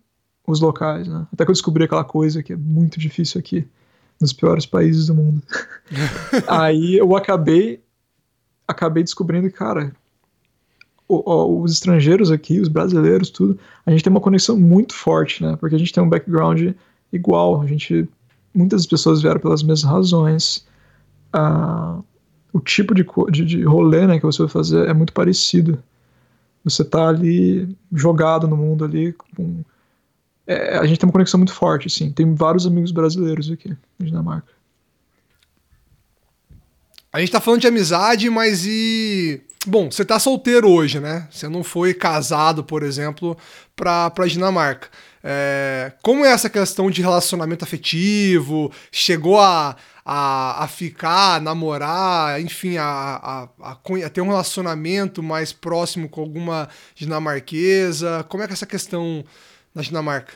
os locais, né? Até que eu descobri aquela coisa que é muito difícil aqui, nos piores países do mundo. Aí eu acabei, acabei descobrindo, cara, os estrangeiros aqui, os brasileiros, tudo, a gente tem uma conexão muito forte, né? Porque a gente tem um background igual, a gente, muitas pessoas vieram pelas mesmas razões, a, o tipo de, de, de rolê né, que você vai fazer é muito parecido. Você tá ali jogado no mundo ali com, é, a gente tem uma conexão muito forte, sim. Tem vários amigos brasileiros aqui na Dinamarca. A gente tá falando de amizade, mas e. Bom, você tá solteiro hoje, né? Você não foi casado, por exemplo, pra, pra Dinamarca. É... Como é essa questão de relacionamento afetivo? Chegou a, a, a ficar, a namorar, enfim, a, a, a, ter um relacionamento mais próximo com alguma dinamarquesa? Como é que é essa questão na Dinamarca?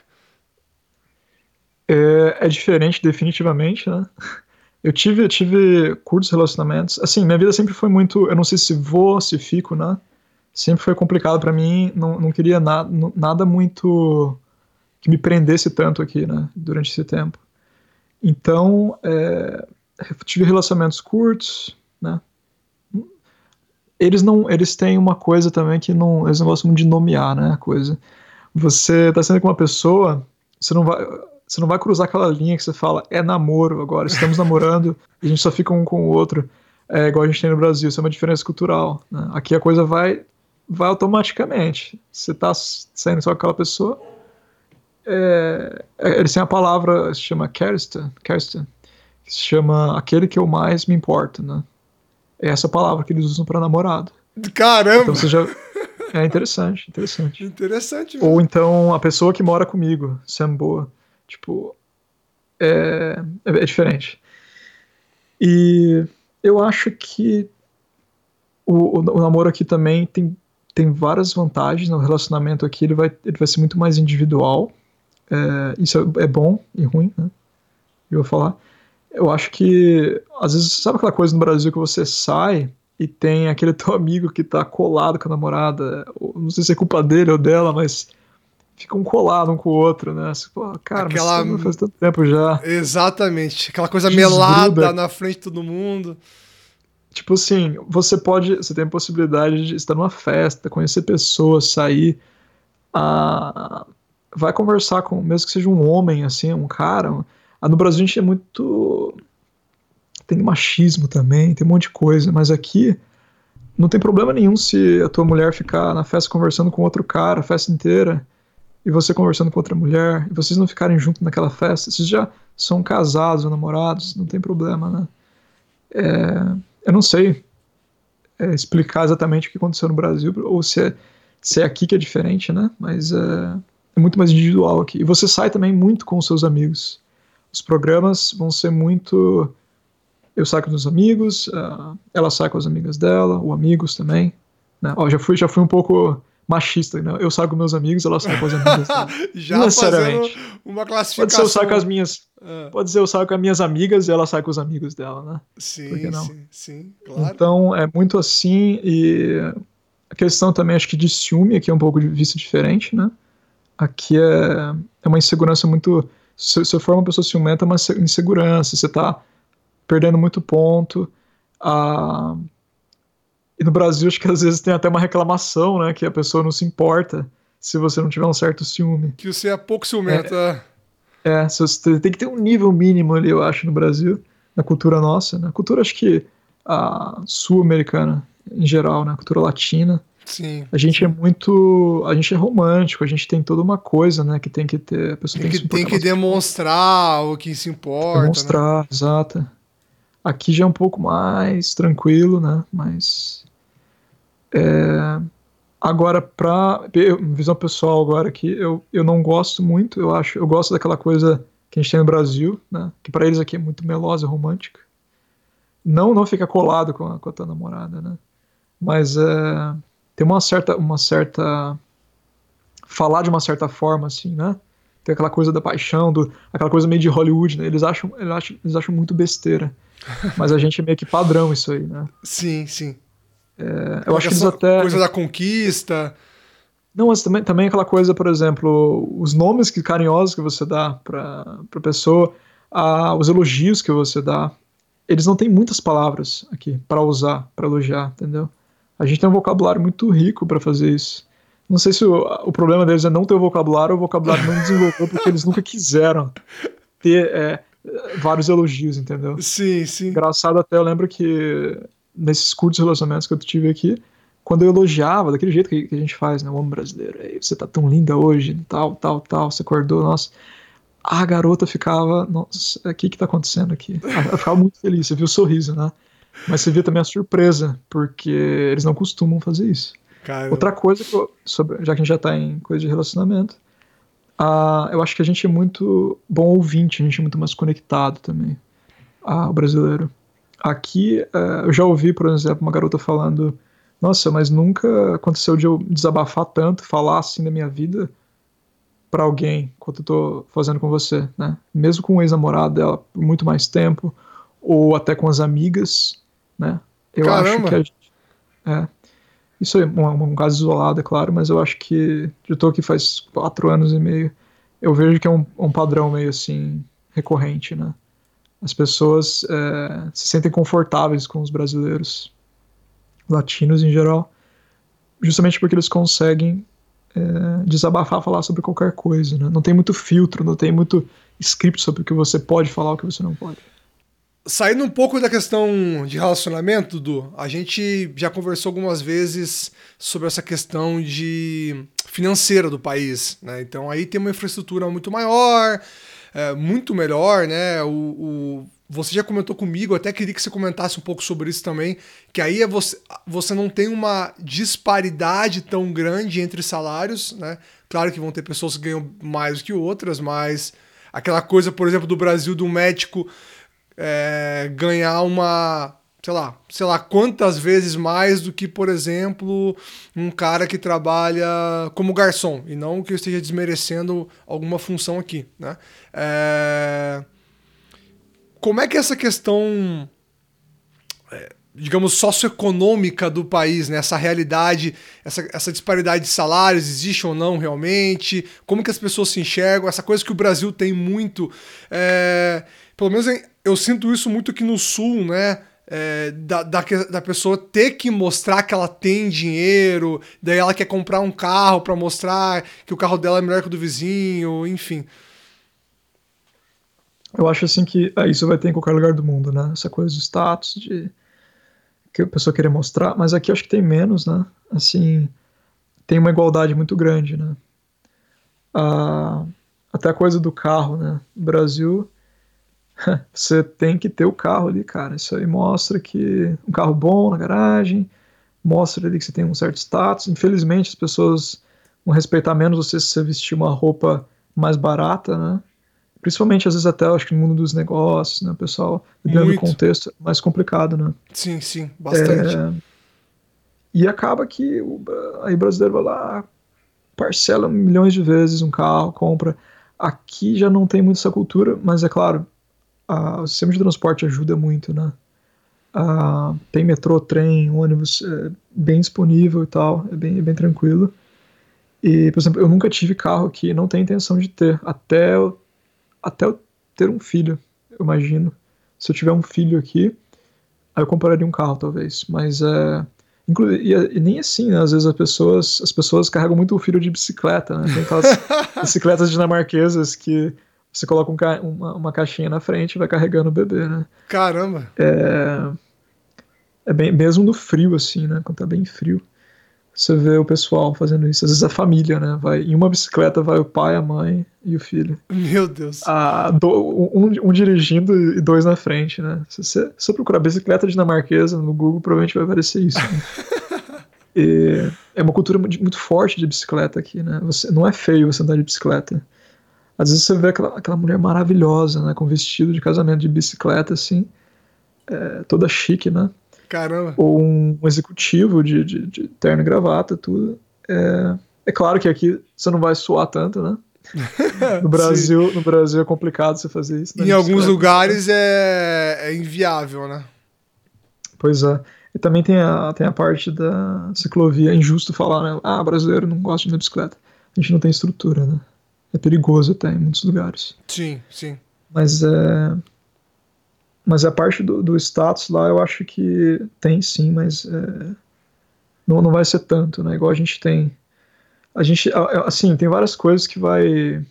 É, é diferente, definitivamente, né? Eu tive, eu tive curtos relacionamentos. Assim, minha vida sempre foi muito. Eu não sei se vou, se fico, né? Sempre foi complicado para mim. Não, não queria na, nada muito que me prendesse tanto aqui, né? Durante esse tempo. Então, é, tive relacionamentos curtos, né? Eles não, eles têm uma coisa também que não, eles não gostam de nomear, né? A coisa. Você tá sendo com uma pessoa, você não vai, você não vai cruzar aquela linha que você fala é namoro agora, estamos namorando e a gente só fica um com o outro, é igual a gente tem no Brasil. Isso é uma diferença cultural. Né? Aqui a coisa vai, vai automaticamente. Você tá saindo só com aquela pessoa, é, é, eles têm a palavra se chama Kersten, que se chama aquele que eu mais me importo, né? É essa palavra que eles usam para namorado. Caramba! Então você já é interessante, interessante. Interessante. Mesmo. Ou então a pessoa que mora comigo, Samboa, tipo é, é, é diferente. E eu acho que o, o, o namoro aqui também tem tem várias vantagens no relacionamento aqui ele vai ele vai ser muito mais individual é, isso é, é, bom e ruim, né? Eu vou falar. Eu acho que, às vezes, sabe aquela coisa no Brasil que você sai e tem aquele teu amigo que tá colado com a namorada, não sei se é culpa dele ou dela, mas ficam colados um com o outro, né? Você, Pô, cara, aquela... mas faz tanto tempo já. Exatamente. Aquela coisa Desgruda. melada na frente de todo mundo. Tipo assim, você pode, você tem a possibilidade de estar numa festa, conhecer pessoas, sair, a, vai conversar com, mesmo que seja um homem, assim, um cara. Ah, no Brasil a gente é muito. Tem machismo também, tem um monte de coisa, mas aqui não tem problema nenhum se a tua mulher ficar na festa conversando com outro cara a festa inteira e você conversando com outra mulher e vocês não ficarem juntos naquela festa. Vocês já são casados ou namorados, não tem problema, né? É, eu não sei é, explicar exatamente o que aconteceu no Brasil ou se é, se é aqui que é diferente, né? Mas é, é muito mais individual aqui. E você sai também muito com os seus amigos. Os programas vão ser muito. Eu saio com os meus amigos, uh, ela sai com as amigas dela, ou amigos também. Né? Já, fui, já fui um pouco machista, né? Eu saio com meus amigos, ela sai com as amigas dela. já necessariamente. uma classificação. Pode ser eu saio com as minhas. É. Pode ser eu saio com as minhas amigas e ela sai com os amigos dela, né? Sim, sim, sim, claro. Então é muito assim e a questão também acho que de ciúme aqui é um pouco de vista diferente, né? Aqui é, é uma insegurança muito. Se você for uma pessoa ciumenta, é uma insegurança, você está perdendo muito ponto. Ah, e no Brasil, acho que às vezes tem até uma reclamação, né? Que a pessoa não se importa se você não tiver um certo ciúme. Que você é pouco ciumento, é. É, é você tem que ter um nível mínimo ali, eu acho, no Brasil, na cultura nossa, na né? cultura, acho que a sul-americana em geral, né? Cultura latina. Sim. A gente é muito. A gente é romântico, a gente tem toda uma coisa, né? Que tem que ter. A pessoa tem, tem que, que, tem que demonstrar o que se importa. Demonstrar, né? exato. Aqui já é um pouco mais tranquilo, né? Mas. É, agora, pra. Visão pessoal agora aqui, eu, eu não gosto muito, eu acho. Eu gosto daquela coisa que a gente tem no Brasil, né? Que para eles aqui é muito melosa romântica. Não, não fica colado com a, com a tua namorada, né? Mas é tem uma certa, uma certa falar de uma certa forma assim, né? Tem aquela coisa da paixão, do, aquela coisa meio de Hollywood, né? Eles acham, eles acham, eles acham muito besteira. Mas a gente é meio que padrão isso aí, né? Sim, sim. É, eu acho que eles até. Coisa da conquista. Não, mas também, também aquela coisa, por exemplo, os nomes que carinhosos que você dá pra, pra pessoa, a, os elogios que você dá. Eles não têm muitas palavras aqui para usar, para elogiar, entendeu? A gente tem um vocabulário muito rico para fazer isso. Não sei se o, o, problema deles é não ter o vocabulário ou o vocabulário não desenvolveu porque eles nunca quiseram ter é, vários elogios, entendeu? Sim, sim. Engraçado até, eu lembro que nesses curtos relacionamentos que eu tive aqui, quando eu elogiava, daquele jeito que, que a gente faz, né? O homem brasileiro, você tá tão linda hoje, tal, tal, tal, você acordou, nossa. A garota ficava, nossa, o que que tá acontecendo aqui? Ela ficava muito feliz, você viu o sorriso, né? Mas você vê também a surpresa, porque eles não costumam fazer isso. Outra coisa, eu, sobre, já que a gente já tá em coisa de relacionamento, uh, eu acho que a gente é muito bom ouvinte, a gente é muito mais conectado também, uh, o brasileiro. Aqui, uh, eu já ouvi, por exemplo, uma garota falando: Nossa, mas nunca aconteceu de eu desabafar tanto, falar assim da minha vida para alguém, quanto eu tô fazendo com você, né? Mesmo com o ex-namorado dela por muito mais tempo, ou até com as amigas, né? Eu Caramba. acho que a gente, é, isso é um, um, caso isolado, é claro, mas eu acho que eu estou aqui faz quatro anos e meio. Eu vejo que é um, um padrão meio assim recorrente, né? As pessoas é, se sentem confortáveis com os brasileiros, latinos em geral, justamente porque eles conseguem é, desabafar, falar sobre qualquer coisa, né? Não tem muito filtro, não tem muito script sobre o que você pode falar, o que você não pode. Saindo um pouco da questão de relacionamento, Dudu, a gente já conversou algumas vezes sobre essa questão de financeira do país, né? Então aí tem uma infraestrutura muito maior, é, muito melhor, né? O, o, você já comentou comigo, até queria que você comentasse um pouco sobre isso também, que aí é você, você não tem uma disparidade tão grande entre salários, né? Claro que vão ter pessoas que ganham mais do que outras, mas aquela coisa, por exemplo, do Brasil, do médico é, ganhar uma, sei lá, sei lá quantas vezes mais do que, por exemplo, um cara que trabalha como garçom. E não que eu esteja desmerecendo alguma função aqui, né? É... Como é que essa questão, é, digamos, socioeconômica do país, né? essa realidade, essa, essa disparidade de salários, existe ou não realmente? Como que as pessoas se enxergam? Essa coisa que o Brasil tem muito, é... pelo menos eu sinto isso muito aqui no Sul, né? É, da, da, da, pessoa ter que mostrar que ela tem dinheiro, daí ela quer comprar um carro para mostrar que o carro dela é melhor que o do vizinho, enfim. Eu acho assim que ah, isso vai ter em qualquer lugar do mundo, né? Essa coisa de status, de que a pessoa querer mostrar, mas aqui acho que tem menos, né? Assim, tem uma igualdade muito grande, né? Ah, até a coisa do carro, né? No Brasil, você tem que ter o carro ali, cara. Isso aí mostra que um carro bom na garagem, mostra ali que você tem um certo status. Infelizmente, as pessoas vão respeitar menos você se você vestir uma roupa mais barata, né? Principalmente, às vezes, até acho que no mundo dos negócios, né? Pessoal, dependendo do contexto, é mais complicado, né? Sim, sim, bastante. É... E acaba que o aí o brasileiro vai lá, parcela milhões de vezes um carro, compra. Aqui já não tem muito essa cultura, mas é claro, a, o sistema de transporte ajuda muito, né? A, tem metrô, trem, ônibus é, bem disponível e tal, é bem, é bem tranquilo. E, por exemplo, eu nunca tive carro aqui, não tenho intenção de ter, até eu, até eu ter um filho, eu imagino. Se eu tiver um filho aqui, aí eu compraria um carro, talvez. Mas é. E, e, nem assim, né? Às vezes as pessoas, as pessoas carregam muito o filho de bicicleta, né? Tem aquelas bicicletas dinamarquesas que você coloca um ca uma, uma, caixinha na frente e vai carregando o bebê, né? Caramba! É, é bem, mesmo no frio, assim, né? Quando tá bem frio. Você vê o pessoal fazendo isso. Às vezes a família, né? Vai, em uma bicicleta vai o pai, a mãe e o filho. Meu Deus. Ah, do, um, um, dirigindo e dois na frente, né? Se você, se você procurar bicicleta dinamarquesa no Google, provavelmente vai aparecer isso. Né? e é uma cultura muito, muito, forte de bicicleta aqui, né? Você, não é feio você andar de bicicleta. Às vezes você vê aquela, aquela mulher maravilhosa, né? Com vestido de casamento de bicicleta, assim, é, toda chique, né? Caramba. Ou um executivo de, de, de terno e gravata, tudo. É, é claro que aqui você não vai suar tanto, né? No Brasil, no Brasil é complicado você fazer isso. Né? Em alguns lugares é, é inviável, né? Pois é. E também tem a, tem a parte da ciclovia. É injusto falar, né? Ah, brasileiro não gosta de andar de bicicleta. A gente não tem estrutura, né? É perigoso até em muitos lugares. Sim, sim. Mas é. Mas a parte do, do status lá eu acho que tem sim, mas é, não, não vai ser tanto, né? Igual a gente tem. A gente, assim, tem várias coisas que vai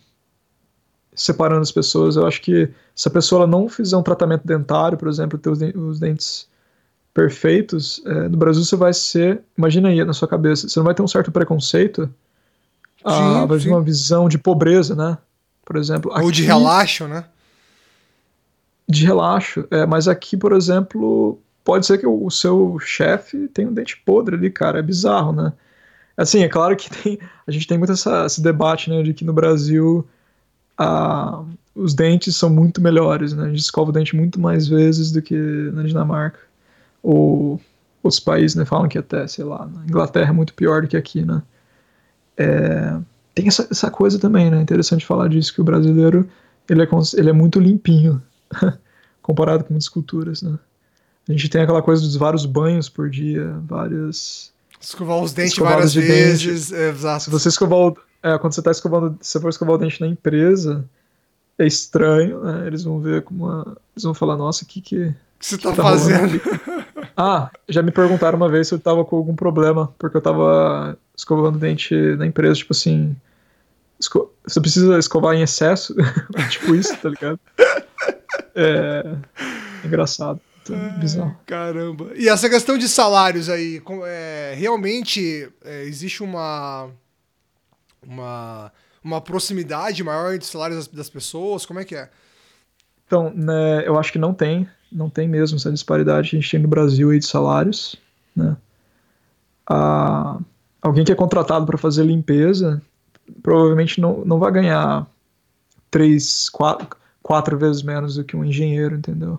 separando as pessoas. Eu acho que se a pessoa não fizer um tratamento dentário, por exemplo, ter os dentes perfeitos, é, no Brasil você vai ser, imagina aí na sua cabeça, você não vai ter um certo preconceito, ah, vai ter uma visão de pobreza, né? Por exemplo. Ou aqui, de relaxo, né? De relaxo. É, mas aqui, por exemplo, pode ser que o, seu chefe tenha um dente podre ali, cara. É bizarro, né? Assim, é claro que tem, a gente tem muito essa, esse debate, né, de que no Brasil a, os dentes são muito melhores, né? A gente escova o dente muito mais vezes do que na Dinamarca. Ou outros países, né, falam que até, sei lá, na Inglaterra é muito pior do que aqui, né? É, tem essa, essa coisa também, né? Interessante falar disso, que o brasileiro ele é, ele é muito limpinho, comparado com muitas culturas, né? A gente tem aquela coisa dos vários banhos por dia, várias. Escovar os dentes várias de vezes. É, exato. Se você escovar o, é, quando você está escovando, se você for escovar o dente na empresa, é estranho, né? Eles vão ver como uma, eles vão falar, nossa, o que que, que você que tá, tá fazendo? ah, já me perguntaram uma vez se eu tava com algum problema, porque eu tava escovando o dente na empresa, tipo assim, esco... você precisa escovar em excesso, tipo isso, tá ligado? É, engraçado. É, bizarro. Caramba. E essa questão de salários aí, é, realmente é, existe uma, uma, uma proximidade maior entre os salários das, das, pessoas? Como é que é? Então, né, eu acho que não tem. Não tem mesmo essa disparidade que a gente tem no Brasil aí de salários. Né? Ah, alguém que é contratado para fazer limpeza provavelmente não, não vai ganhar três, quatro quatro vezes menos do que um engenheiro, entendeu?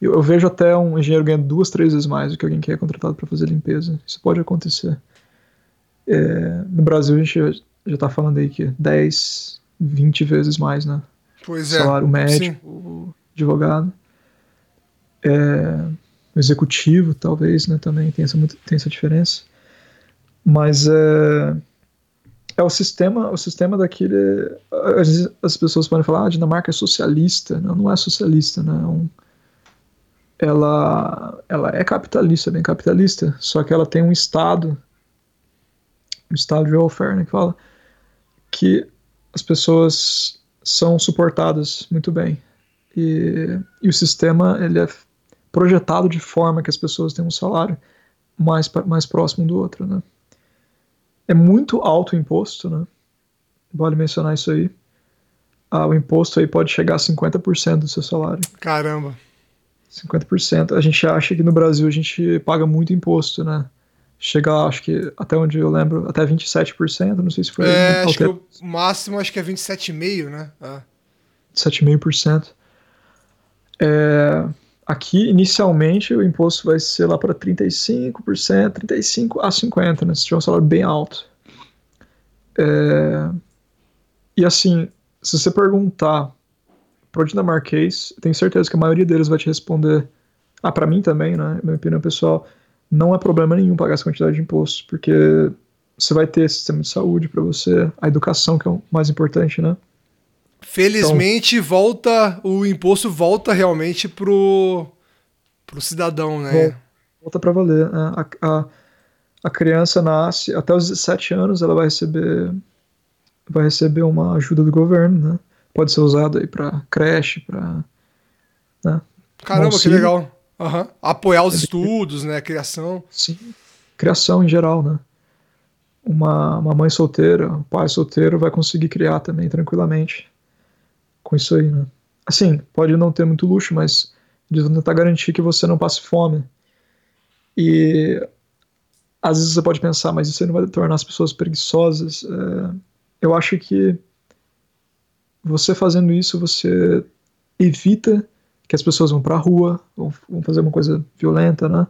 Eu, eu, vejo até um engenheiro ganhando duas, três vezes mais do que alguém que é contratado para fazer limpeza. Isso pode acontecer. É, no Brasil a gente já está falando aí que 10, 20 vezes mais, né? Pois é. Salário médico, advogado. É, executivo, talvez, né? Também tem essa, tem essa diferença. Mas é é o sistema, o sistema daquele. Vezes as pessoas podem falar, ah, a Dinamarca é socialista. Não, não é socialista, né? É um, ela, ela é capitalista, bem capitalista, só que ela tem um estado, um estado de welfare, né, que fala que as pessoas são suportadas muito bem e, e o sistema ele é projetado de forma que as pessoas têm um salário mais mais próximo do outro, né? É muito alto o imposto, né? Vale mencionar isso aí. Ah, o imposto aí pode chegar a 50% do seu salário. Caramba. 50%. A gente acha que no Brasil a gente paga muito imposto, né? Chega, acho que, até onde eu lembro, até 27%, não sei se foi. É, acho que o máximo acho que é 27,5%, né? É. 7,5%. É, Aqui, inicialmente, o imposto vai ser lá para 35%, 35% a 50%, né? Se tiver um salário bem alto. É... E assim, se você perguntar para o dinamarquês, tenho certeza que a maioria deles vai te responder. Ah, para mim também, né? Minha opinião pessoal, não é problema nenhum pagar essa quantidade de imposto, porque você vai ter sistema de saúde para você, a educação que é o mais importante, né? Felizmente então, volta o imposto volta realmente pro pro cidadão, né? Volta para valer. Né? A, a, a criança nasce até os 17 anos, ela vai receber vai receber uma ajuda do governo, né? Pode ser usado aí para creche, para né? Caramba, que legal. Uhum. Apoiar os estudos, né? Criação. Sim. Criação em geral, né? uma, uma mãe solteira, um pai solteiro vai conseguir criar também tranquilamente com isso aí, né? Assim, pode não ter muito luxo, mas eles vão tentar garantir que você não passe fome. E às vezes você pode pensar, mas isso aí não vai tornar as pessoas preguiçosas. É, eu acho que você fazendo isso, você evita que as pessoas vão para a rua, vão, vão fazer uma coisa violenta, né?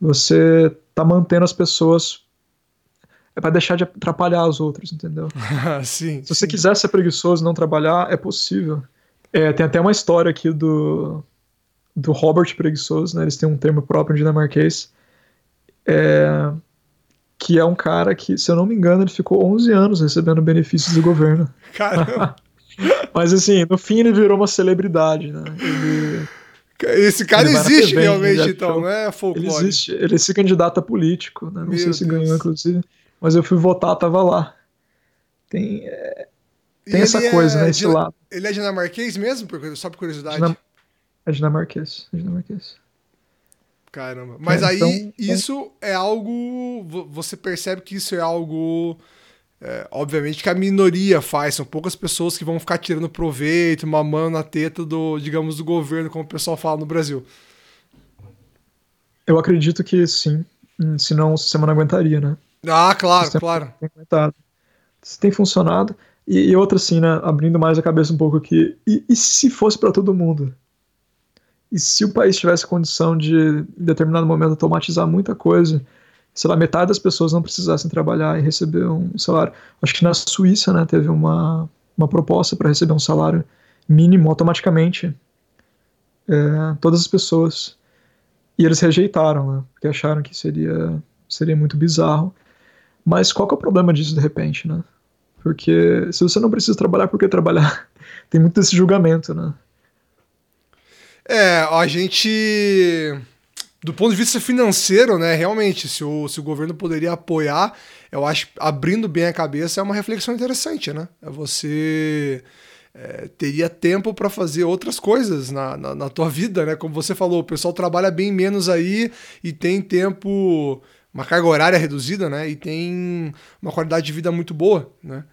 Você tá mantendo as pessoas é para deixar de atrapalhar os outros, entendeu? sim. Se você sim. quiser ser preguiçoso e não trabalhar, é possível. É, tem até uma história aqui do, do Robert Preguiçoso, né? Eles têm um termo próprio dinamarquês, é, que é um cara que, se eu não me engano, ele ficou 11 anos recebendo benefícios do governo. Caramba! Mas assim, no fim ele virou uma celebridade, né? Ele, Esse cara existe TV, realmente, então, não é folclore. Ele existe, ele se candidata a político, né? Não Meu sei Deus. se ganhou, inclusive mas eu fui votar, tava lá. Tem, é, tem essa coisa, é né? Esse lado. Ele é dinamarquês mesmo? Só por curiosidade. Dinam... É dinamarquês. É dinamarquês. Caramba. Mas é, aí, então, isso é algo. Você percebe que isso é algo. É, obviamente que a minoria faz, são poucas pessoas que vão ficar tirando proveito, mamando na teta do, digamos, do governo, como o pessoal fala no Brasil. Eu acredito que sim, hum, senão o sistema não aguentaria, né? Ah, claro, claro. Tem Isso tem funcionado. E, e, outra, assim, né, abrindo mais a cabeça um pouco aqui, e, e se fosse para todo mundo? E se o país tivesse condição de, em determinado momento, automatizar muita coisa, sei lá, metade das pessoas não precisassem trabalhar e receber um salário. Acho que na Suíça, né, teve uma, uma proposta para receber um salário mínimo automaticamente. É, todas as pessoas. E eles rejeitaram, né, porque acharam que seria, seria muito bizarro. Mas qual que é o problema disso de repente, né? Porque se você não precisa trabalhar, por que trabalhar? Tem muito esse julgamento, né? É, a gente. Do ponto de vista financeiro, né? Realmente, se o, se o governo poderia apoiar, eu acho abrindo bem a cabeça é uma reflexão interessante, né? É você. É, teria tempo para fazer outras coisas na, na, na, tua vida, né? Como você falou, o pessoal trabalha bem menos aí e tem tempo uma carga horária reduzida, né? E tem uma qualidade de vida muito boa, né?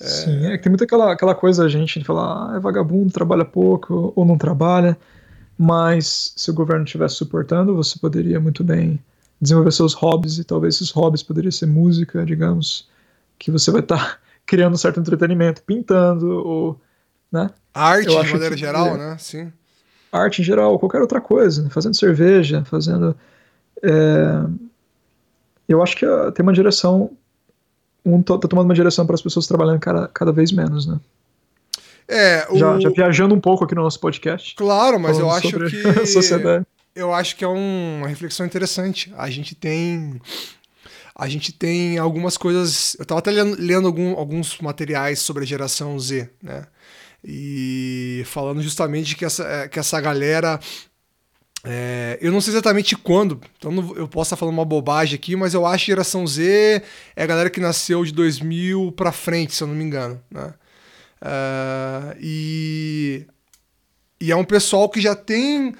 É... Sim, é que tem muita aquela, aquela coisa a gente de falar, ah, é vagabundo, trabalha pouco ou não trabalha, mas se o governo estivesse suportando, você poderia muito bem desenvolver seus hobbies e talvez esses hobbies poderiam ser música, digamos, que você vai estar tá criando um certo entretenimento, pintando ou, né? Arte de maneira geral, é, né? Sim. Arte em geral, qualquer outra coisa, né? fazendo cerveja, fazendo é, eu acho que uh, tem uma direção, um tá, tá tomando uma direção para as pessoas trabalhando cada, cada vez menos, né? É, o... já, já viajando um pouco aqui no nosso podcast. Claro, mas eu acho que sociedade. eu acho que é um, uma reflexão interessante. A gente tem a gente tem algumas coisas. Eu estava até lendo, lendo algum, alguns materiais sobre a geração Z, né? E falando justamente que essa, é, que essa galera é, eu não sei exatamente quando, então não, eu posso estar falando uma bobagem aqui, mas eu acho que geração Z é a galera que nasceu de 2000 para frente, se eu não me engano. Né? É, e, e é um pessoal que já tem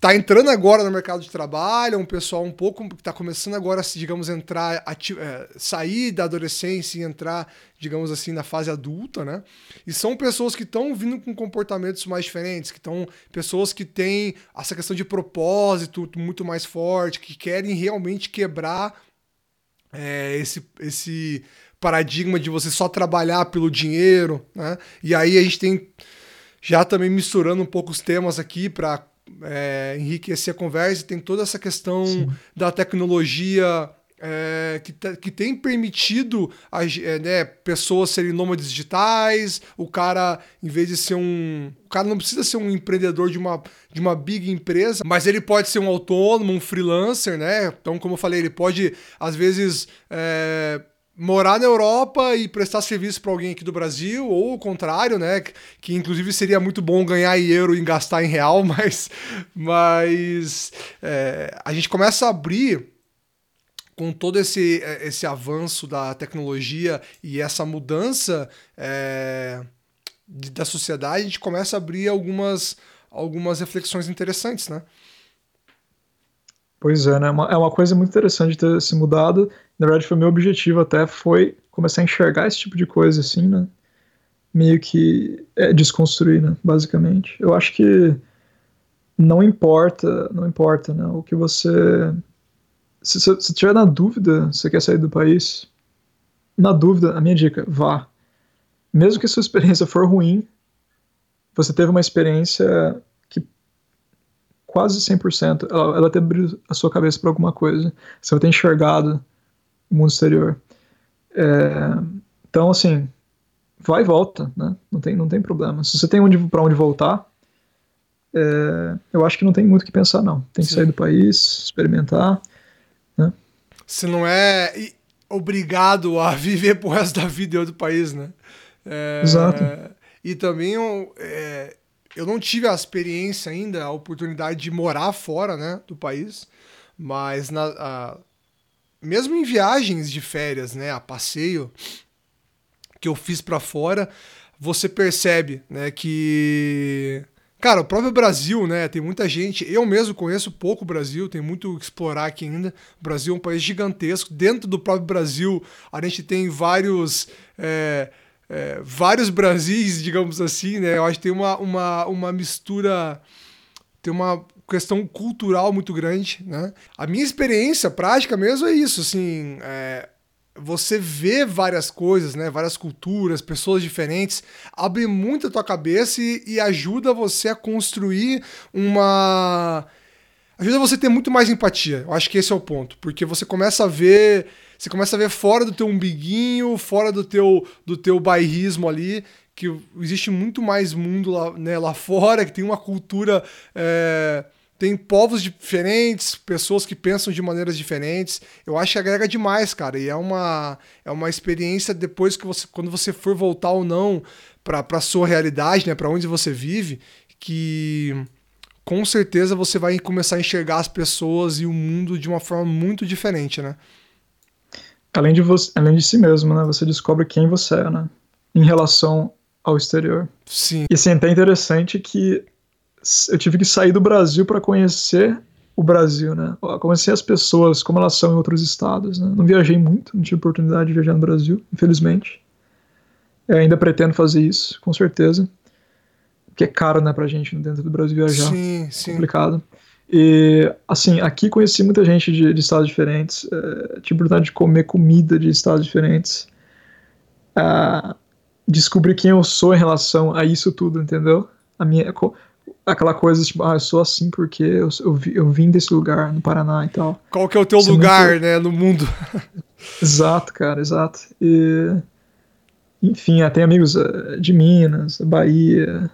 tá entrando agora no mercado de trabalho, é um pessoal um pouco que está começando agora, digamos, entrar, é, sair da adolescência e entrar, digamos assim, na fase adulta, né? E são pessoas que estão vindo com comportamentos mais diferentes, que estão pessoas que têm essa questão de propósito muito mais forte, que querem realmente quebrar é, esse, esse paradigma de você só trabalhar pelo dinheiro, né? E aí a gente tem já também misturando um pouco os temas aqui para é, enriquecer a conversa, tem toda essa questão Sim. da tecnologia é, que, que tem permitido a, é, né, pessoas serem nômades digitais, o cara, em vez de ser um. O cara não precisa ser um empreendedor de uma, de uma big empresa, mas ele pode ser um autônomo, um freelancer, né? Então, como eu falei, ele pode, às vezes, é, morar na Europa e prestar serviço para alguém aqui do Brasil, ou o contrário, né? Que, inclusive seria muito bom ganhar em euro e gastar em real, mas, mas é, a gente começa a abrir com todo esse, esse avanço da tecnologia e essa mudança é, de, da sociedade, a gente começa a abrir algumas, algumas reflexões interessantes, né? Pois é, né? É uma, é coisa muito interessante ter se mudado. Na verdade, foi meu objetivo até, foi começar a enxergar esse tipo de coisa, assim, né? Meio que é, desconstruir, né? Basicamente. Eu acho que não importa, não importa, né? O que você... Se você tiver na dúvida, você quer sair do país, na dúvida, a minha dica, vá. Mesmo que a sua experiência for ruim, você teve uma experiência quase 100%, ela, ela tem abrido a sua cabeça para alguma coisa. Você vai ter enxergado o mundo exterior. É, então, assim, vai e volta, né? Não tem, não tem problema. Se você tem onde, para onde voltar, é, eu acho que não tem muito o que pensar, não. Tem que Sim. sair do país, experimentar, né? Você não é obrigado a viver pro resto da vida em outro país, né? É, Exato. E também é, eu não tive a experiência ainda, a oportunidade de morar fora né, do país, mas na, a, mesmo em viagens de férias, né, a passeio que eu fiz para fora, você percebe né, que Cara, o próprio Brasil, né? Tem muita gente. Eu mesmo conheço pouco o Brasil, tem muito que explorar aqui ainda. O Brasil é um país gigantesco. Dentro do próprio Brasil, a gente tem vários. É, é, vários Brasis, digamos assim, né? Eu acho que tem uma, uma, uma mistura, tem uma questão cultural muito grande, né? A minha experiência prática mesmo é isso, assim, é, você vê várias coisas, né? Várias culturas, pessoas diferentes, abre muito a tua cabeça e, e ajuda você a construir uma ajuda você a ter muito mais empatia. Eu acho que esse é o ponto, porque você começa a ver você começa a ver fora do teu umbiguinho, fora do teu, do teu bairrismo ali, que existe muito mais mundo lá, né, lá fora, que tem uma cultura. É, tem povos diferentes, pessoas que pensam de maneiras diferentes. Eu acho que agrega demais, cara. E é uma, é uma experiência depois que você, quando você for voltar ou não para a sua realidade, né, para onde você vive, que com certeza você vai começar a enxergar as pessoas e o mundo de uma forma muito diferente, né? além de você, além de si mesmo, né? Você descobre quem você é, né? Em relação ao exterior. Sim. E assim, é até interessante que eu tive que sair do Brasil para conhecer o Brasil, né? Conhecer as pessoas, como elas são em outros estados, né? Não viajei muito, não tive oportunidade de viajar no Brasil, infelizmente. Eu ainda pretendo fazer isso, com certeza. Porque é caro, né, pra gente dentro do Brasil viajar. Sim, sim. Complicado. E, assim, aqui conheci muita gente de, de estados diferentes, uh, tive oportunidade de comer comida de estados diferentes, uh, descobri quem eu sou em relação a isso tudo, entendeu? A minha, aquela coisa, tipo, ah, eu sou assim porque eu, eu, eu vim desse lugar, no Paraná e tal. Qual que é o teu Isso lugar, muito... né, no mundo? exato, cara, exato. E, enfim, tem amigos eh, de Minas, Bahia,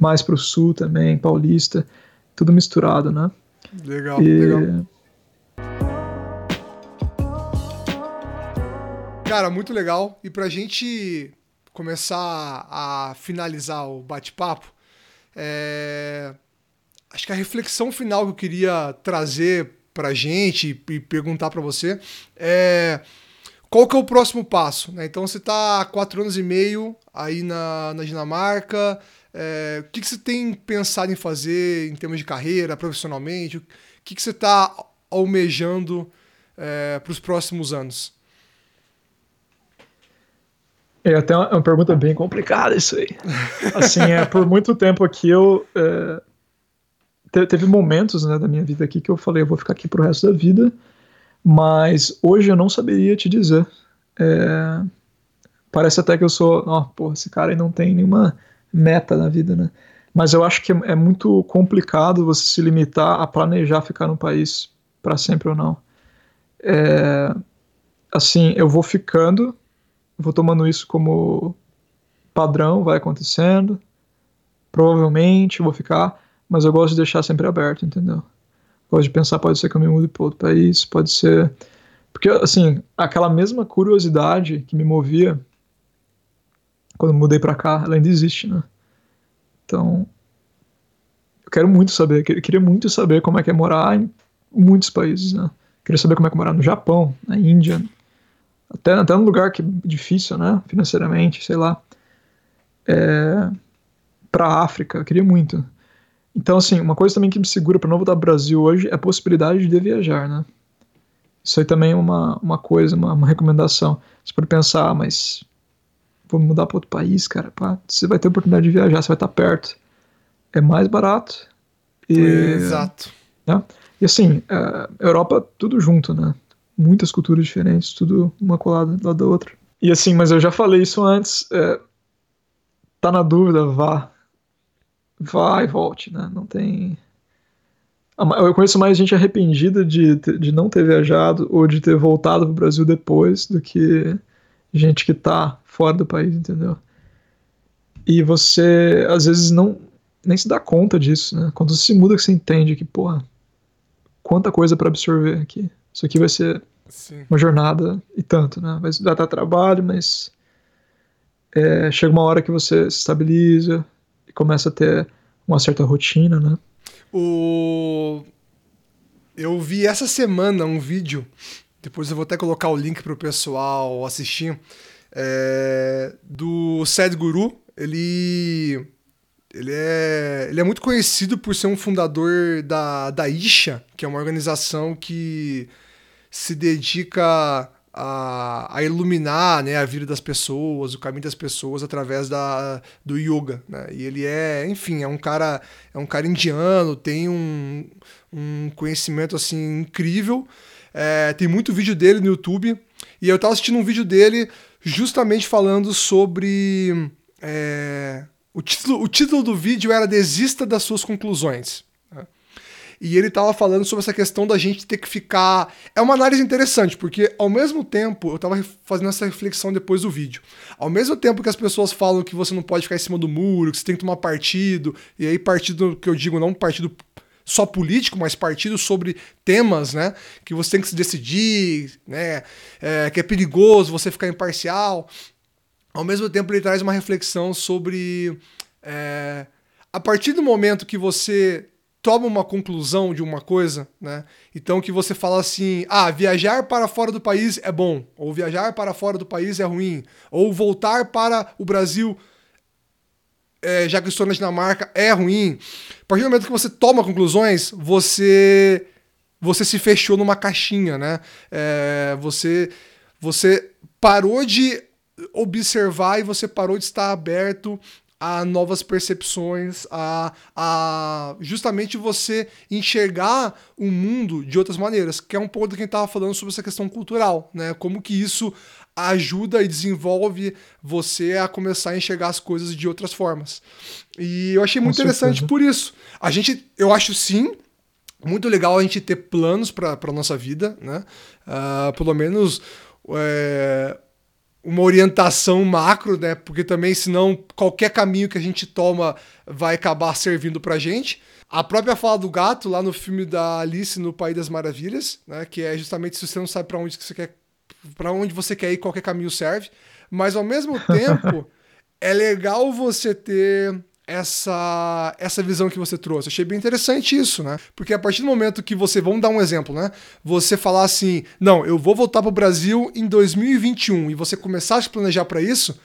mais pro sul também, paulista tudo misturado, né? Legal, e... legal. Cara, muito legal. E pra gente começar a finalizar o bate-papo, é... acho que a reflexão final que eu queria trazer pra gente e perguntar para você é qual que é o próximo passo? Né? Então você está há quatro anos e meio aí na, na Dinamarca, é, o que, que você tem pensado em fazer em termos de carreira, profissionalmente? O que, que você está almejando é, para os próximos anos? É até uma, uma, pergunta bem complicada isso aí. Assim, é, por muito tempo aqui eu é, te, teve momentos né, da minha vida aqui que eu falei eu vou ficar aqui pro resto da vida, mas hoje eu não saberia te dizer. É, parece até que eu sou, ó, pô, esse cara aí não tem nenhuma meta na vida, né? Mas eu acho que é, muito complicado você se limitar a planejar ficar no país para sempre ou não. É, assim, eu vou ficando, vou tomando isso como padrão, vai acontecendo. Provavelmente vou ficar, mas eu gosto de deixar sempre aberto, entendeu? Gosto de pensar, pode ser que eu me mude para outro país, pode ser. Porque, assim, aquela mesma curiosidade que me movia quando mudei para cá, ela ainda existe, né? Então, eu quero muito saber, eu queria muito saber como é que é morar em muitos países, né? queria saber como é que é morar no Japão, na Índia, até, até num lugar que é difícil, né, financeiramente, sei lá. É, pra África, eu queria muito. Então, assim, uma coisa também que me segura para não voltar pro Brasil hoje é a possibilidade de viajar, né? Isso aí também é uma, uma coisa, uma, uma recomendação. Você pode pensar, ah, mas vou mudar para outro país, cara. Pá, você vai ter oportunidade de viajar, você vai estar perto. É mais barato. E, Exato. Né? E assim, a é, Europa, tudo junto, né? Muitas culturas diferentes, tudo uma colada lado da outra. E assim, mas eu já falei isso antes. É, tá na dúvida, vá. Vá e volte, né? Não tem. Eu conheço mais gente arrependida de, de não ter viajado ou de ter voltado pro Brasil depois do que gente que tá fora do país, entendeu? E você, às vezes, não nem se dá conta disso, né? Quando você se muda, que você entende que, porra, quanta coisa para absorver aqui. Isso aqui vai ser Sim. uma jornada e tanto, né? Vai dar trabalho, mas é, chega uma hora que você se estabiliza e começa a ter uma certa rotina, né? O... Eu vi essa semana um vídeo, depois eu vou até colocar o link para o pessoal assistir, é... do Sadhguru. Ele ele é, ele é muito conhecido por ser um fundador da, da Isha, que é uma organização que se dedica a, a iluminar né, a vida das pessoas, o caminho das pessoas através da, do yoga. Né? E ele é, enfim, é um cara, é um cara indiano, tem um, um conhecimento assim incrível. É, tem muito vídeo dele no YouTube. E eu estava assistindo um vídeo dele justamente falando sobre. É, o título, o título do vídeo era Desista das suas conclusões. E ele estava falando sobre essa questão da gente ter que ficar. É uma análise interessante, porque ao mesmo tempo, eu estava fazendo essa reflexão depois do vídeo. Ao mesmo tempo que as pessoas falam que você não pode ficar em cima do muro, que você tem que tomar partido, e aí partido que eu digo, não partido só político, mas partido sobre temas, né? Que você tem que se decidir, né? É, que é perigoso você ficar imparcial ao mesmo tempo ele traz uma reflexão sobre é, a partir do momento que você toma uma conclusão de uma coisa, né? Então que você fala assim, ah, viajar para fora do país é bom, ou viajar para fora do país é ruim, ou voltar para o Brasil, é, já que estou na Dinamarca, é ruim. A partir do momento que você toma conclusões, você você se fechou numa caixinha, né? É, você você parou de observar e você parou de estar aberto a novas percepções, a, a justamente você enxergar o mundo de outras maneiras, que é um pouco do que a gente estava falando sobre essa questão cultural, né? Como que isso ajuda e desenvolve você a começar a enxergar as coisas de outras formas. E eu achei muito Com interessante certeza. por isso. A gente, eu acho sim, muito legal a gente ter planos para a nossa vida, né? Uh, pelo menos é, uma orientação macro, né? Porque também, senão, qualquer caminho que a gente toma vai acabar servindo pra gente. A própria fala do gato, lá no filme da Alice no País das Maravilhas, né? Que é justamente se você não sabe para onde você quer. para onde você quer ir, qualquer caminho serve. Mas ao mesmo tempo, é legal você ter essa essa visão que você trouxe. Achei bem interessante isso, né? Porque a partir do momento que você, vamos dar um exemplo, né? Você falar assim, não, eu vou voltar para o Brasil em 2021 e você começar a se planejar para isso,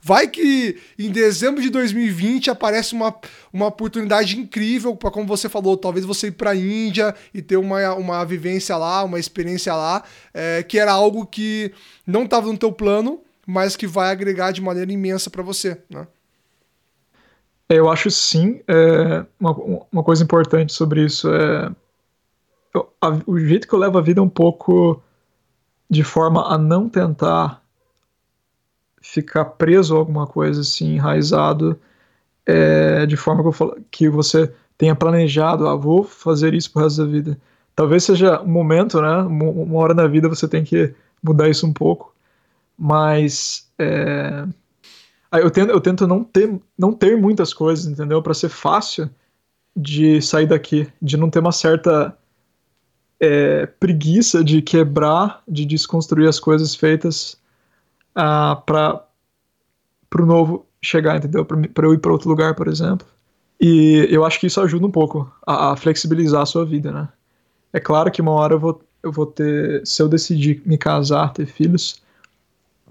vai que em dezembro de 2020 aparece uma, uma oportunidade incrível para como você falou, talvez você ir para a Índia e ter uma, uma vivência lá, uma experiência lá, é, que era algo que não estava no teu plano, mas que vai agregar de maneira imensa para você, né? Eu acho sim. É, uma, uma coisa importante sobre isso é. A, o jeito que eu levo a vida é um pouco de forma a não tentar ficar preso a alguma coisa assim, enraizado, é, de forma que, eu falo, que você tenha planejado, ah, vou fazer isso pro resto da vida. Talvez seja um momento, né? Uma hora na vida você tem que mudar isso um pouco, mas é, eu tento, eu tento não ter, não ter muitas coisas, entendeu? Para ser fácil de sair daqui, de não ter uma certa é, preguiça de quebrar, de desconstruir as coisas feitas uh, para o novo chegar, entendeu? Para eu ir para outro lugar, por exemplo. E eu acho que isso ajuda um pouco a, a, flexibilizar a sua vida, né? É claro que uma hora eu vou, eu vou ter, se eu decidir me casar, ter filhos,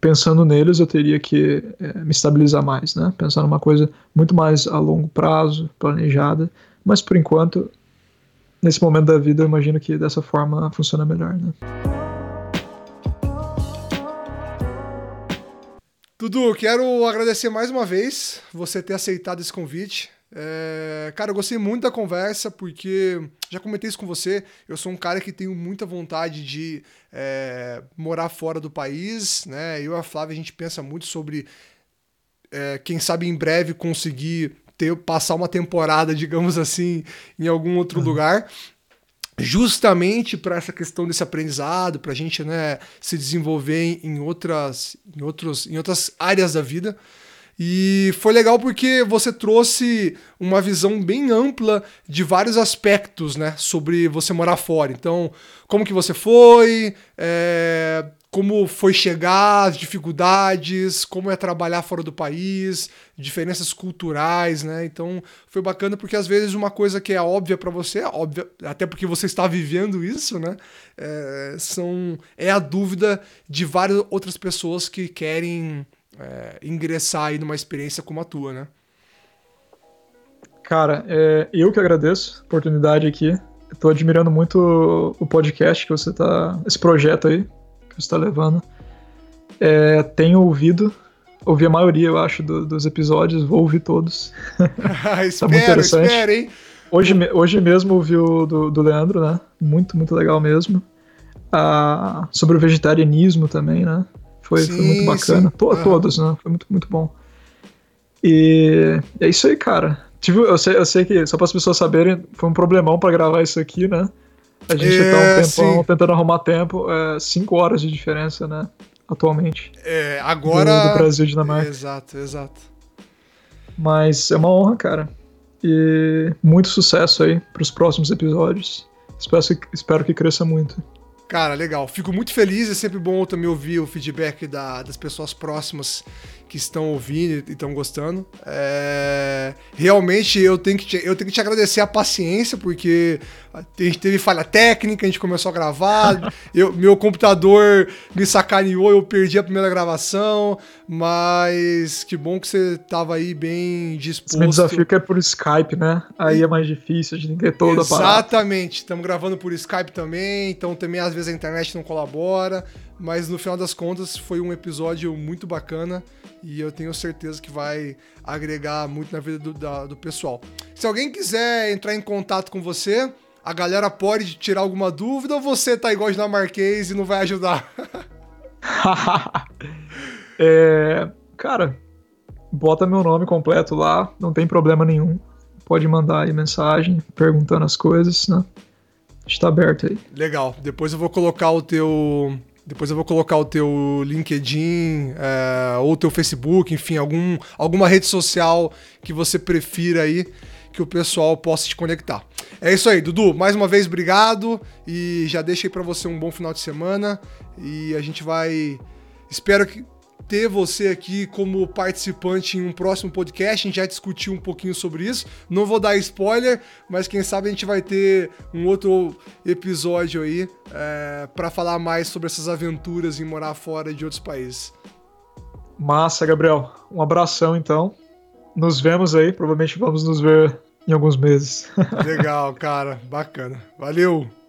pensando neles, eu teria que é, me estabilizar mais, né? Pensar numa coisa muito mais a longo prazo, planejada, Mas por enquanto, nesse momento da vida, eu imagino que dessa forma funciona melhor, né? Dudu, quero agradecer mais uma vez você ter aceitado esse convite. É, cara, eu gostei muito da conversa porque já comentei isso com você. Eu sou um cara que tenho muita vontade de é, morar fora do país, né? Eu e a Flávia a gente pensa muito sobre é, quem sabe em breve conseguir ter passar uma temporada, digamos assim, em algum outro uhum. lugar justamente para essa questão desse aprendizado, para a gente né, se desenvolver em outras, em, outros, em outras áreas da vida. E foi legal porque você trouxe uma visão bem ampla de vários aspectos, né, sobre você morar fora. Então, como que você foi, é, como foi chegar, as dificuldades, como é trabalhar fora do país, diferenças culturais, né? Então foi bacana porque às vezes uma coisa que é óbvia para você, é óbvia, até porque você está vivendo isso, né? É, são, é a dúvida de várias outras pessoas que querem é, ingressar aí numa experiência como a tua, né? Cara, é, eu que agradeço a oportunidade aqui. Estou admirando muito o podcast que você tá. esse projeto aí que você está levando. É, tenho ouvido, ouvi a maioria, eu acho, do, dos episódios, vou ouvir todos. tá espero, muito interessante. Espero, hein? Hoje, hoje mesmo ouvi o do, do Leandro, né? Muito, muito legal mesmo. Ah, sobre o vegetarianismo também, né? Foi, sim, foi muito bacana. To, ah. Todos, né? Foi muito, muito bom. E é isso aí, cara. Tive, eu, sei, eu sei que, só para as pessoas saberem, foi um problemão para gravar isso aqui, né? A gente é, tá um é, tempão sim. tentando arrumar tempo. É, cinco horas de diferença, né? Atualmente. É, agora. Do, do Brasil e Dinamarca. Exato, exato. Mas é uma honra, cara. E muito sucesso aí pros próximos episódios. Espero, espero que cresça muito. Cara, legal. Fico muito feliz. É sempre bom também ouvir o feedback da, das pessoas próximas que estão ouvindo e estão gostando. É... Realmente eu tenho, que te, eu tenho que te agradecer a paciência, porque a gente teve falha técnica, a gente começou a gravar, eu, meu computador me sacaneou, eu perdi a primeira gravação, mas que bom que você estava aí bem disposto. Esse desafio que é por Skype, né? Aí é mais difícil, a gente tem que ter toda a Exatamente, estamos gravando por Skype também, então também às vezes a internet não colabora, mas no final das contas foi um episódio muito bacana e eu tenho certeza que vai agregar muito na vida do, da, do pessoal. Se alguém quiser entrar em contato com você, a galera pode tirar alguma dúvida ou você tá igual dinamarquês e não vai ajudar? é, cara, bota meu nome completo lá, não tem problema nenhum. Pode mandar aí mensagem perguntando as coisas, né? Está aberto aí. Legal. Depois eu vou colocar o teu depois eu vou colocar o teu LinkedIn é, ou o teu Facebook, enfim, algum, alguma rede social que você prefira aí que o pessoal possa te conectar. É isso aí, Dudu. Mais uma vez, obrigado e já deixei para você um bom final de semana e a gente vai. Espero que ter você aqui como participante em um próximo podcast. A gente já discutiu um pouquinho sobre isso. Não vou dar spoiler, mas quem sabe a gente vai ter um outro episódio aí é, para falar mais sobre essas aventuras em morar fora de outros países. Massa, Gabriel. Um abração então. Nos vemos aí. Provavelmente vamos nos ver em alguns meses. Legal, cara. Bacana. Valeu!